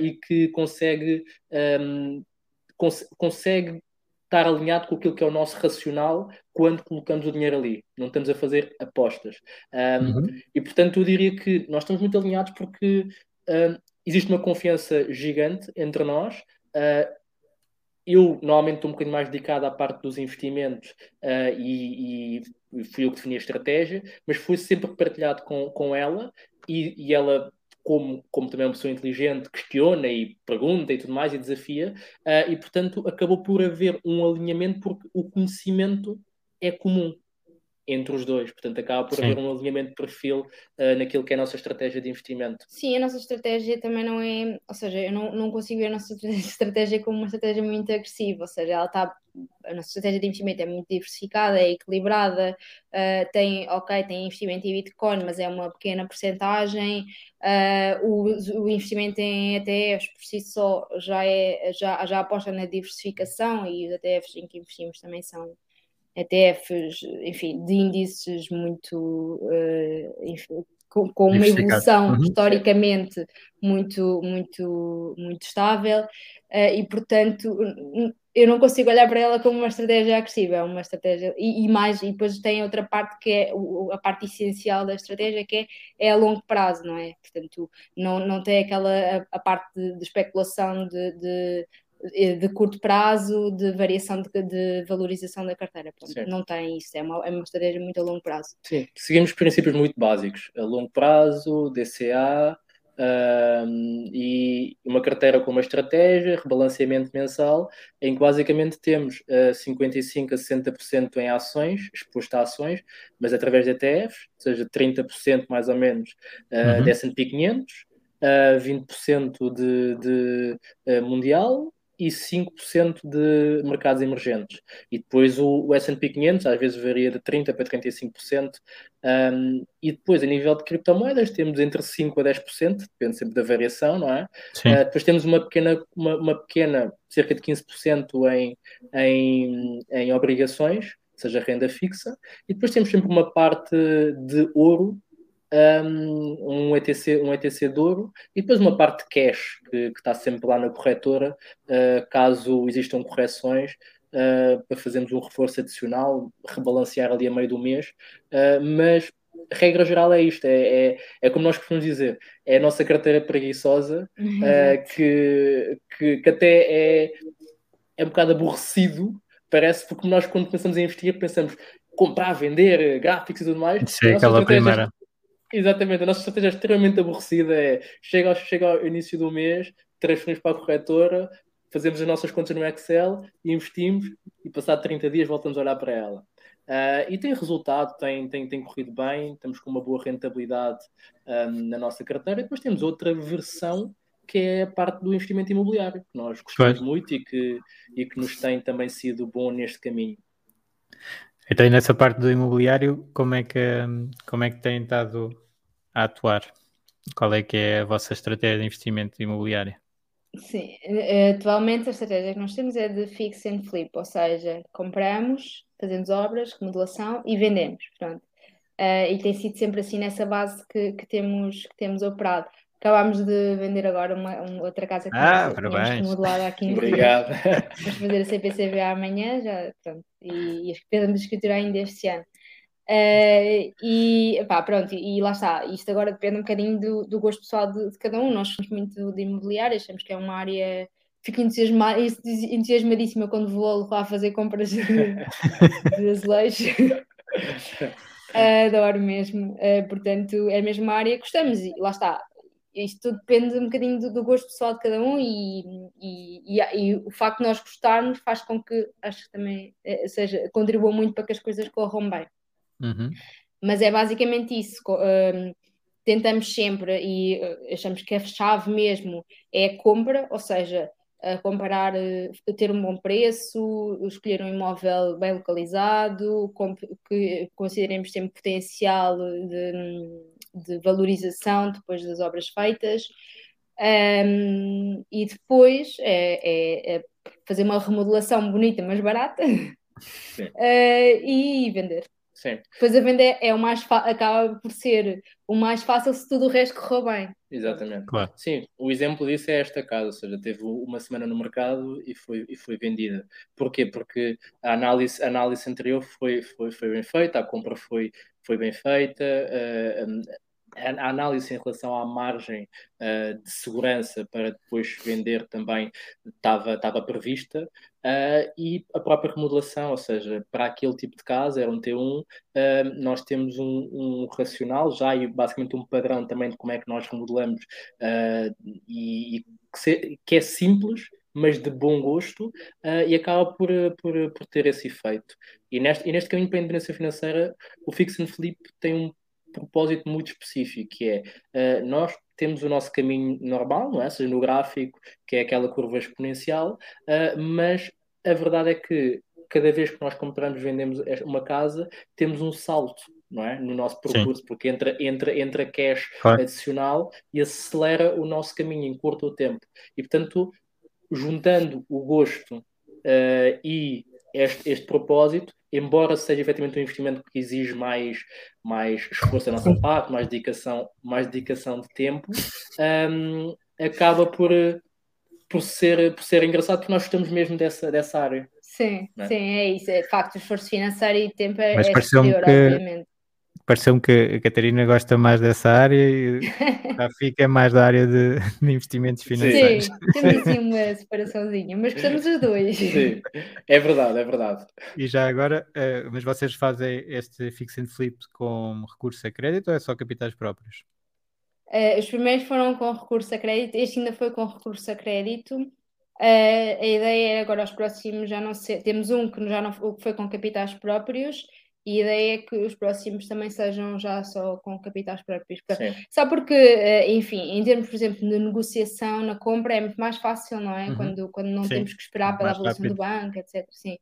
e que consegue, um, cons consegue estar alinhado com aquilo que é o nosso racional quando colocamos o dinheiro ali. Não estamos a fazer apostas. Um, uhum. E portanto, eu diria que nós estamos muito alinhados porque um, existe uma confiança gigante entre nós. Uh, eu normalmente estou um bocadinho mais dedicado à parte dos investimentos uh, e, e, fui eu que defini a estratégia, mas fui sempre partilhado com, com ela e, e ela como, como também é uma pessoa inteligente, questiona e pergunta e tudo mais e desafia, uh, e portanto acabou por haver um alinhamento porque o conhecimento é comum entre os dois, portanto acaba por Sim. haver um alinhamento de perfil uh, naquilo que é a nossa estratégia de investimento. Sim, a nossa estratégia também não é, ou seja, eu não, não consigo ver a nossa estratégia como uma estratégia muito agressiva, ou seja, ela está, a nossa estratégia de investimento é muito diversificada, é equilibrada, uh, tem, ok, tem investimento em Bitcoin, mas é uma pequena porcentagem, uh, o, o investimento em ETFs por si só já, é, já, já aposta na diversificação e os ETFs em que investimos também são ETFs, enfim, de índices muito uh, enfim, com, com uma evolução uhum. historicamente muito, muito, muito estável uh, e portanto eu não consigo olhar para ela como uma estratégia agressiva, é uma estratégia e, e, mais, e depois tem outra parte que é a parte essencial da estratégia que é, é a longo prazo, não é? Portanto, não, não tem aquela a, a parte de, de especulação de, de eh, de curto prazo, de variação de, de valorização da carteira. Portanto, não tem isso, é uma, é uma estratégia muito a longo prazo. Sim, seguimos princípios muito básicos: a longo prazo, DCA, um, e uma carteira com uma estratégia, rebalanceamento mensal, em que basicamente temos uh, 55% a 60% em ações, exposto a ações, mas através de ETFs, ou seja, 30% mais ou menos uh, uhum. de S&P 500, uh, 20% de, de uh, mundial e 5% de mercados emergentes. E depois o, o S&P 500 às vezes varia de 30% para 35%. Um, e depois, a nível de criptomoedas, temos entre 5% a 10%, depende sempre da variação, não é? Uh, depois temos uma pequena, uma, uma, pequena cerca de 15% em, em, em obrigações, seja renda fixa. E depois temos sempre uma parte de ouro um, ETC, um ETC de ouro e depois uma parte de cash que, que está sempre lá na corretora, uh, caso existam correções. Uh, para fazermos um reforço adicional, rebalancear ali a meio do mês, uh, mas regra geral é isto, é, é, é, como nós costumamos dizer, é a nossa carteira preguiçosa, uh, que, que, que, até é, é um bocado aborrecido, parece, porque nós quando começamos a investir pensamos comprar, vender, gráficos e tudo mais. Sim, aquela primeira. Exatamente, a nossa estratégia é extremamente aborrecida é chega ao, chega ao início do mês, transferimos para a corretora, fazemos as nossas contas no Excel, investimos e passado 30 dias voltamos a olhar para ela. Uh, e tem resultado, tem, tem, tem corrido bem, estamos com uma boa rentabilidade um, na nossa carteira. E depois temos outra versão que é a parte do investimento imobiliário, que nós gostamos pois. muito e que, e que nos tem também sido bom neste caminho. Então, nessa parte do imobiliário, como é que, como é que tem estado a atuar? Qual é que é a vossa estratégia de investimento imobiliário? Sim, eh, atualmente a estratégia que nós temos é de fix and flip, ou seja, compramos, fazemos obras, remodelação e vendemos, pronto. Uh, e tem sido sempre assim nessa base que, que, temos, que temos operado. Acabámos de vender agora uma, uma outra casa que ah, tínhamos remodelado há 15 Obrigado. Vamos fazer a CPCV amanhã, já, pronto, e, e esperamos escriturar ainda este ano. Uh, e pá, pronto, e, e, lá está. Isto agora depende um bocadinho do, do gosto pessoal de, de, cada um. Nós somos muito de imobiliário, achamos que é uma área. Fico entusiasma, entusiasmadíssima quando vou lá fazer compras de, de azulejos. Adoro mesmo. Uh, portanto, é a mesma área que gostamos. E lá está isto tudo depende um bocadinho do, do, gosto pessoal de cada um e, e, e, e, o facto de nós gostarmos faz com que acho que também eh, seja contribua muito para que as coisas corram bem. Uhum. Mas é basicamente isso. Um, tentamos sempre e uh, achamos que a chave mesmo é a compra, ou seja, a comparar, uh, ter um bom preço, escolher um imóvel bem localizado, que consideremos sempre potencial de, de valorização depois das obras feitas. Um, e depois é, é, é, fazer uma remodelação bonita, mas barata uh, e vender. Sim. Depois a venda é, é o mais acaba por ser o mais fácil se tudo o resto correu bem. Exatamente. Claro. Sim, o exemplo disso é esta casa, ou seja, teve uma semana no mercado e foi, e foi vendida. Porquê? Porque a análise, a análise anterior foi, foi, foi bem feita, a compra foi, foi bem feita, uh, a análise em relação à margem uh, de segurança para depois vender também estava, estava prevista uh, e a própria remodelação, ou seja, para aquele tipo de casa, era um T1, uh, nós temos um, um, racional já e basicamente um padrão também de como é que nós remodelamos e, e que, se, que, é simples, mas de bom gosto e acaba por, por, por ter esse efeito. E neste, e neste caminho para a independência financeira, o Fix and Flip tem um propósito muito específico, que é uh, nós temos o nosso caminho normal, não é? seja no gráfico, que é aquela curva exponencial, uh, mas a verdade é que cada vez que nós compramos, vendemos uma casa, temos um salto não é? no nosso percurso, Sim. porque entra, entra, entra cash claro. adicional e acelera o nosso caminho, encurta o tempo. E portanto, juntando o gosto uh, e este, este propósito, embora seja efetivamente um investimento que exige mais, mais esforço da nossa parte, mais dedicação, mais dedicação de tempo, um, acaba por, por, ser, por ser engraçado porque nós estamos mesmo dessa, dessa área. Sim, é? sim, é isso. É, de facto, o esforço financeiro e tempo é, Mas é superior, que... obviamente. Pareceu-me que a Catarina gosta mais dessa área e a fica mais da área de, de investimentos financeiros. Sim, temos assim uma separaçãozinha, mas gostamos os dois. Sim, é verdade, é verdade. E já agora, uh, mas vocês fazem este fix and flip com recurso a crédito ou é só capitais próprios? Uh, os primeiros foram com recurso a crédito, este ainda foi com recurso a crédito. Uh, a ideia é agora os próximos já não sei, temos um que já não foi com capitais próprios e a ideia é que os próximos também sejam já só com capitais próprios. Só porque, uh, enfim, em termos, por exemplo, de negociação na compra é muito mais fácil, não é? Uhum. Quando, quando não Sim. temos que esperar pela avaliação do banco, etc. Sim.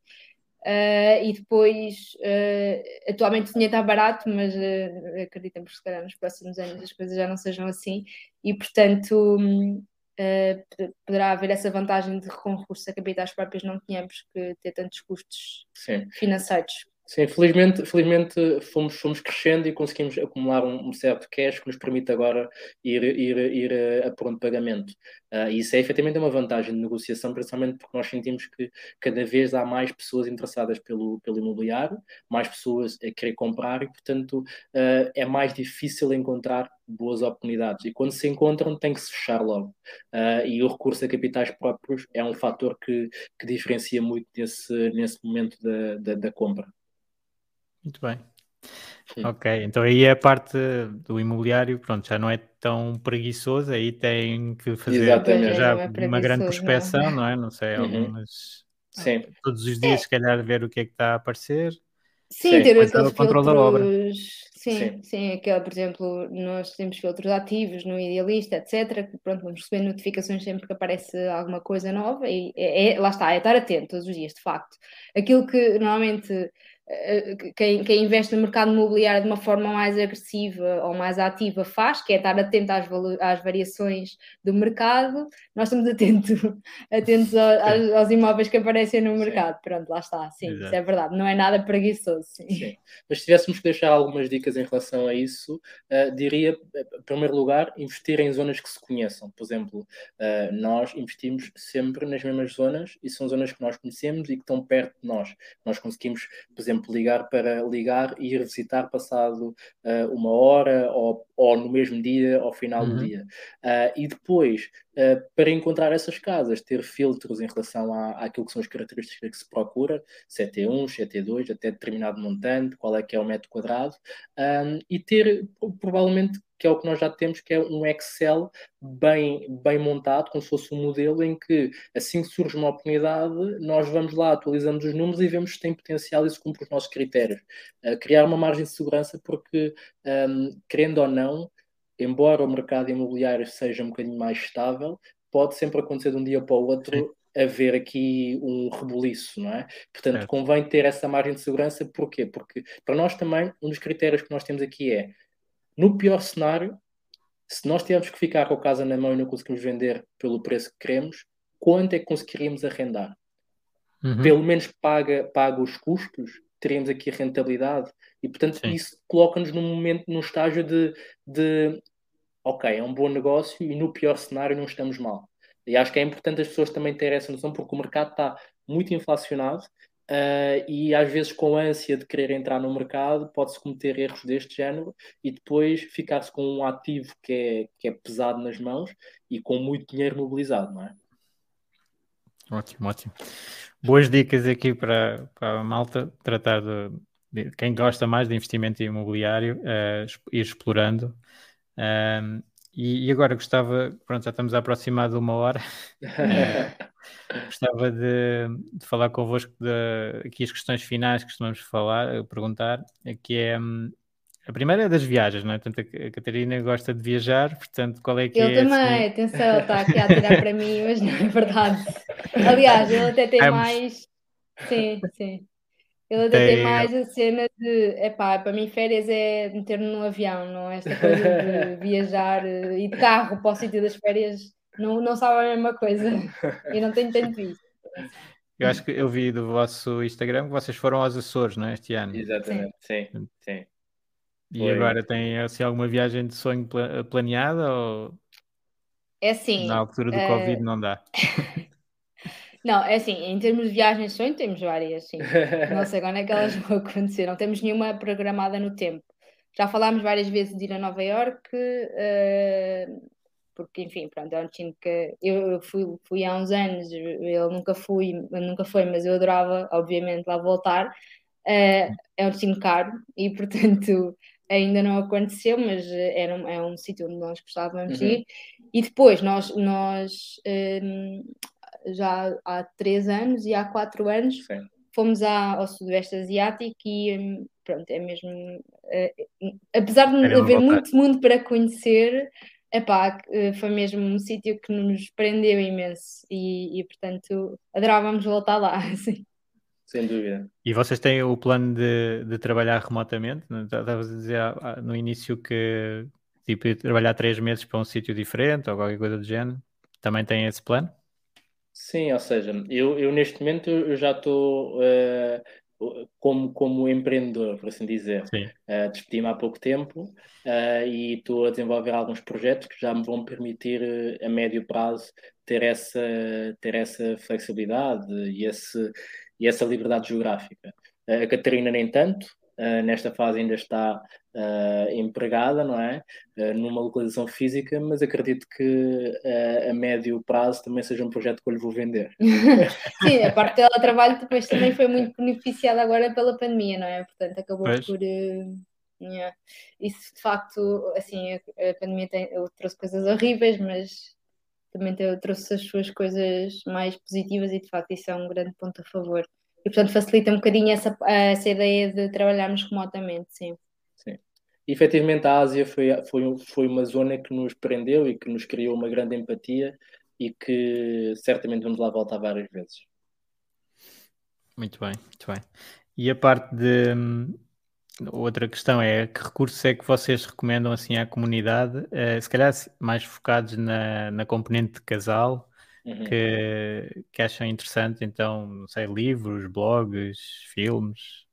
Uh, e depois, uh, atualmente o dinheiro está barato, mas uh, acreditamos que se calhar nos próximos anos as coisas já não sejam assim, e portanto um, poderá haver essa vantagem de com recurso a capitais próprios não tínhamos que ter tantos custos Sim. financeiros. Sim, felizmente, felizmente fomos, fomos crescendo e conseguimos acumular um, um, certo cash que nos permite agora ir, ir, ir a, a pronto pagamento. Uh, isso é efetivamente uma vantagem de negociação, principalmente porque nós sentimos que cada vez há mais pessoas interessadas pelo, pelo imobiliário, mais pessoas a querer comprar e, portanto, uh, é mais difícil encontrar boas oportunidades. E quando se encontram, tem que se fechar logo. Uh, e o recurso a capitais próprios é um fator que, que diferencia muito nesse, nesse momento da, da, da compra. Muito bem. Sim. Ok, então aí é a parte do imobiliário, pronto, já não é tão preguiçoso, aí tem que fazer Exatamente. já é uma grande prospeção, não. não é? Não sei, uhum. algumas. Sim. Todos os dias, é. se calhar, ver o que é que está a aparecer. Sim, sim. ter aqueles filtros. Da obra. Sim, sim, sim, aquele, por exemplo, nós temos filtros ativos no Idealista, etc. Que pronto, vamos receber notificações sempre que aparece alguma coisa nova e é, é, lá está, é estar atento todos os dias, de facto. Aquilo que normalmente quem, quem, investe no mercado imobiliário de uma forma mais agressiva ou mais ativa faz, que é estar atento às, às variações do mercado. Nós estamos atentos, atentos aos, aos, imóveis que aparecem no mercado. Sim. Pronto, lá está. Sim, Exato. isso é verdade. Não é nada preguiçoso. Sim. sim. Mas se tivéssemos que deixar algumas dicas em relação a isso, uh, diria, em primeiro lugar, investir em zonas que se conheçam. Por exemplo, uh, nós investimos sempre nas mesmas zonas e são zonas que nós conhecemos e que estão perto de nós. Nós conseguimos, por exemplo, exemplo, ligar para ligar e ir visitar passado uh, uma hora ou, ou no mesmo dia, ao final uhum. do dia. Uh, e depois, uh, para encontrar essas casas, ter filtros em relação à, àquilo que são as características que se procura, se é T1, se é T2, até determinado montante, qual é que é o metro quadrado, um, e ter provavelmente que é o que nós já temos, que é um Excel bem, bem montado, como se fosse um modelo em que, assim que surge uma oportunidade, nós vamos lá, atualizamos os números e vemos se tem potencial e se cumpre os nossos critérios. Uh, criar uma margem de segurança, porque, um, querendo ou não, embora o mercado imobiliário seja um bocadinho mais estável, pode sempre acontecer de um dia para o outro Sim haver aqui um rebuliço, não é? Portanto, é. convém ter essa margem de segurança, porquê? Porque para nós também, um dos critérios que nós temos aqui é no pior cenário, se nós tivermos que ficar com a casa na mão e não conseguimos vender pelo preço que queremos, quanto é que conseguiríamos arrendar? Uhum. Pelo menos paga, paga os custos, teríamos aqui a rentabilidade. E, portanto, Sim. isso coloca-nos num momento, num estágio de, de ok, é um bom negócio e no pior cenário não estamos mal. E acho que é importante as pessoas também terem essa noção, porque o mercado está muito inflacionado Uh, e às vezes com ânsia de querer entrar no mercado pode-se cometer erros deste género e depois ficar-se com um ativo que é, que é pesado nas mãos e com muito dinheiro mobilizado, não é? Ótimo, ótimo. Boas dicas aqui para, para a malta tratar de, de quem gosta mais de investimento imobiliário, uh, ir explorando. Uh, e, e, agora gostava, pronto, já estamos a aproximar de uma hora. Gostava de, de falar convosco de, aqui as questões finais que costumamos falar, eh, perguntar, que é hum, a primeira é das viagens, não é? Portanto, a Catarina gosta de viajar, portanto, qual é que ele é? Eu também, assim... atenção, está aqui a tirar para mim, mas não é verdade. Aliás, ele até tem mais. Sim, sim. Ele até tem... tem mais a cena de, epá, para mim férias é meter-me no avião, não é esta coisa de viajar eh, e de carro para o sítio das férias não, não sabe a mesma coisa. Eu não tenho tanto isso. Eu acho que eu vi do vosso Instagram que vocês foram aos Açores, não é? Este ano. Exatamente, sim. sim, sim. E Foi. agora tem assim, alguma viagem de sonho planeada ou é assim, na altura do uh... Covid não dá? Não, é assim, em termos de viagens de sonho temos várias, sim. Não sei quando é que elas vão acontecer, não temos nenhuma programada no tempo. já falámos várias vezes de ir a Nova York, uh, porque enfim, pronto, é um destino que eu fui, fui há uns anos, ele nunca fui, nunca foi, mas eu adorava, obviamente, lá voltar. Uh, é um destino caro e, portanto, ainda não aconteceu, mas era um, é um sítio onde nós gostávamos de uhum. ir. E depois, nós, nós um, já há três anos e há quatro anos Sim. fomos à, ao Sudoeste Asiático e hum, pronto, é mesmo. Uh, apesar de haver muito mundo para conhecer, epá, eh, foi mesmo um sítio que nos prendeu imenso e, e portanto adorávamos voltar lá. Assim. Sem dúvida. E vocês têm o plano de, de trabalhar remotamente? Estavas a dizer no início que tipo trabalhar três meses para um sítio diferente ou qualquer coisa do género. Também tem esse plano? Sim, ou seja, eu, eu neste momento eu já estou uh, como, como empreendedor, por assim dizer. Uh, Despedi-me há pouco tempo uh, e estou a desenvolver alguns projetos que já me vão permitir, a médio prazo, ter essa, ter essa flexibilidade e, esse, e essa liberdade geográfica. a Catarina, nem tanto, uh, nesta fase ainda está uh, empregada, não é? Uh, numa localização física, mas acredito que a médio prazo também seja um projeto que eu lhe vou vender. Sim, a parte dela trabalho depois também foi muito beneficiada agora pela pandemia, não é? Portanto, acabou pois. por. Yeah. Isso de facto, assim, a, pandemia tem, trouxe coisas horríveis, mas também trouxe as suas coisas mais positivas e de facto isso é um grande ponto a favor. E, portanto, facilita um bocadinho essa, essa ideia de trabalharmos remotamente, sim. Sim. E, efetivamente, a Ásia foi, foi, foi uma zona que nos prendeu e que nos criou uma grande empatia e que certamente vamos lá voltar várias vezes. Muito bem, muito bem. E a parte de. Outra questão é que recursos é que vocês recomendam assim à comunidade, uh, se calhar mais focados na, na componente de casal, uhum. que, que acham interessante, então, não sei, livros, blogs, filmes.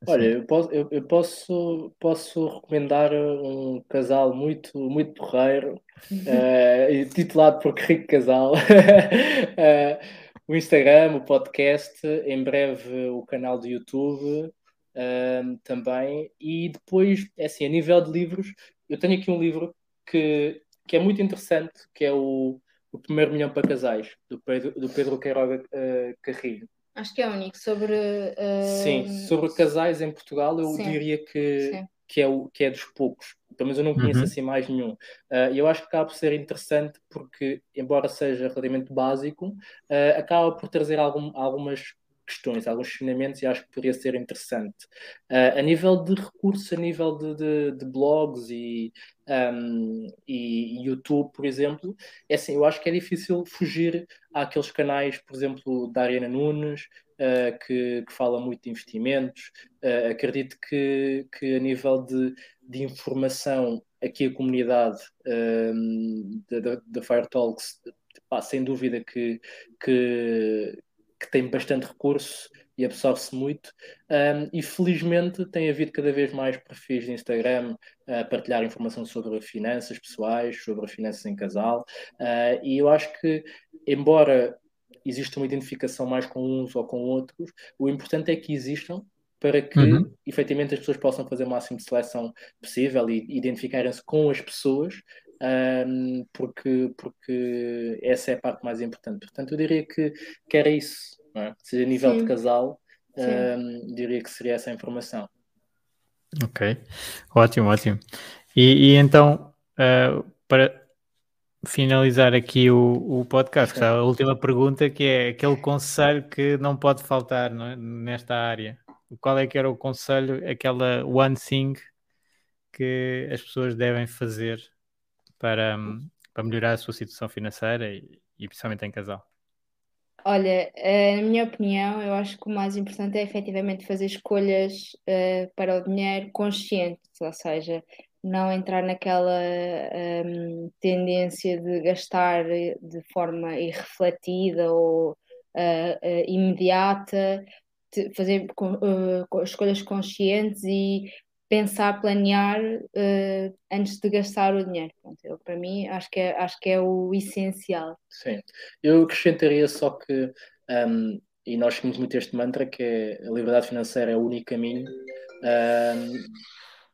Assim. Olha, eu posso, eu, eu, posso, posso recomendar um casal muito, muito porreiro, uh, titulado por Rico Casal. uh, o Instagram, o podcast, em breve o canal do YouTube uh, também. E depois, é assim, a nível de livros, eu tenho aqui um livro que, que é muito interessante, que é o o primeiro milhão para casais, do Pedro, do Pedro Queiroga uh, Carrilho. Acho que é o único sobre. Uh... Sim, sobre casais em Portugal, eu Sim. diria que, que, é o, que é dos poucos. Pelo menos eu não conheço uhum. assim mais nenhum. Uh, eu acho que acaba por ser interessante porque, embora seja relativamente básico, uh, acaba por trazer algum, algumas questões, alguns questionamentos e acho que poderia ser interessante. Uh, a nível de recursos, a nível de, de, de blogs e, um, e YouTube, por exemplo, é assim, eu acho que é difícil fugir àqueles canais, por exemplo, da Ariana Nunes, uh, que, que, fala muito de investimentos. Uh, acredito que, que a nível de, de informação, aqui a comunidade um, da Fire Talks, pá, sem dúvida que, que, que tem bastante recurso e absorve-se muito. Um, e felizmente tem havido cada vez mais perfis de Instagram a partilhar informação sobre finanças pessoais, sobre finanças em casal. Uh, e eu acho que, embora exista uma identificação mais com uns ou com outros, o importante é que existam para que uhum. efetivamente as pessoas possam fazer o máximo de seleção possível e identificarem-se com as pessoas um, porque, porque essa é a parte mais importante. Portanto, eu diria que, que era isso. É? Se a nível Sim. de casal, um, diria que seria essa a informação. Ok, ótimo, ótimo. E, e então, uh, para finalizar aqui o, o podcast, a última pergunta que é aquele conselho que não pode faltar não é? nesta área. Qual é que era o conselho, aquela one thing que as pessoas devem fazer para, para melhorar a sua situação financeira e, e principalmente em casal? Olha, eh, na minha opinião, eu acho que o mais importante é efetivamente fazer escolhas uh, para o dinheiro conscientes, ou seja, não entrar naquela um, ehm, tendência de gastar de forma irrefletida ou uh, uh, imediata, fazer escolhas conscientes e pensar, planear uh, antes de gastar o dinheiro. Pronto, eu, para mim, acho que, é, acho que é o essencial. Sim, eu acrescentaria só que, um, e nós seguimos muito este mantra, que é a liberdade financeira é o único caminho. Um,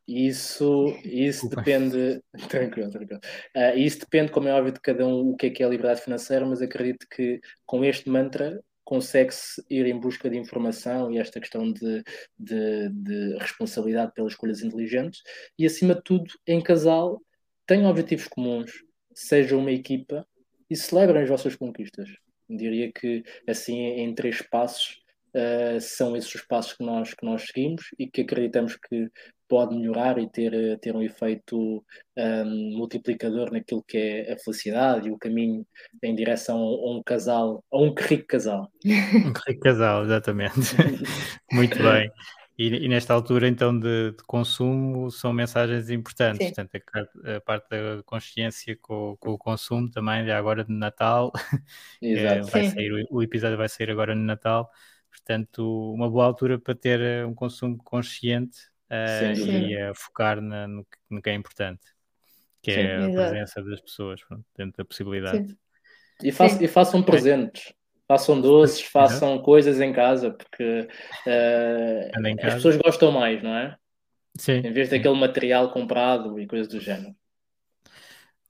Isso, isso depende. Tranquilo, tranquilo. Uh, isso depende, como é óbvio, de cada um o que é que é a liberdade financeira, mas acredito que com este mantra consegue-se ir em busca de informação e esta questão de, de, de, responsabilidade pelas escolhas inteligentes e, acima de tudo, em casal, tenham objetivos comuns, sejam uma equipa e celebrem as vossas conquistas. Diria que, assim, em três passos, uh, são esses os passos que nós, que nós seguimos e que acreditamos que pode melhorar e ter, eh, ter um efeito um, multiplicador naquilo que é a felicidade e o caminho em direção a um casal, a um rico casal. Um rico casal, exatamente. Muito bem. E, e, nesta altura, então, de, de, consumo, são mensagens importantes. Sim. Portanto, a, a, parte da consciência com, com, o consumo também, já agora de Natal. Exato. vai sair, o, o episódio vai sair agora no Natal. Portanto, uma boa altura para ter eh, um consumo consciente uh, e a focar na, no, no, que é importante, que Sim, é a exato. presença das pessoas pronto, dentro da possibilidade. Sim. E, façam, e façam presentes. Façam doces, façam coisas em casa, porque uh, em casa. as pessoas gostam mais, não é? Sim. Em vez daquele material comprado e coisas do género.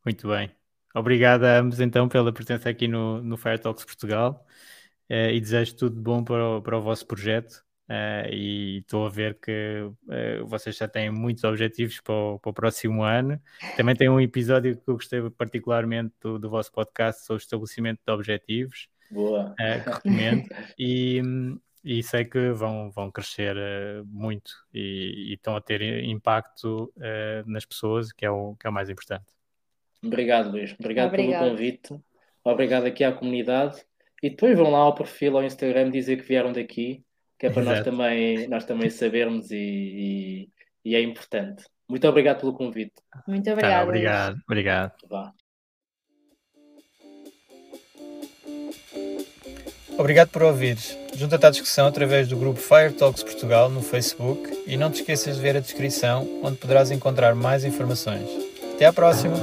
Muito bem. Obrigado a ambos então pela presença aqui no, no Fire Talks Portugal uh, e desejo tudo de bom para o, para o vosso projeto. Uh, e estou a ver que uh, vocês já têm muitos objetivos para o, para o, próximo ano. Também tem um episódio que eu gostei particularmente do, do vosso podcast sobre o estabelecimento de objetivos. Boa. Uh, que recomendo. e, e sei que vão, vão crescer muito e, e, estão a ter impacto nas pessoas, que é, o, que é o mais importante. Obrigado, Luís. Obrigado, Obrigado. pelo convite. Obrigado aqui à comunidade. E depois vão lá ao perfil, ao Instagram, dizer que vieram daqui que é para nós também, nós também sabermos e, e, e, é importante. Muito obrigado pelo convite. Muito obrigado. Tá, obrigado, obrigado. Vá. Obrigado por ouvires. Junta-te à discussão através do grupo Fire Talks Portugal no Facebook e não te esqueças de ver a descrição, onde poderás encontrar mais informações. Até à próxima!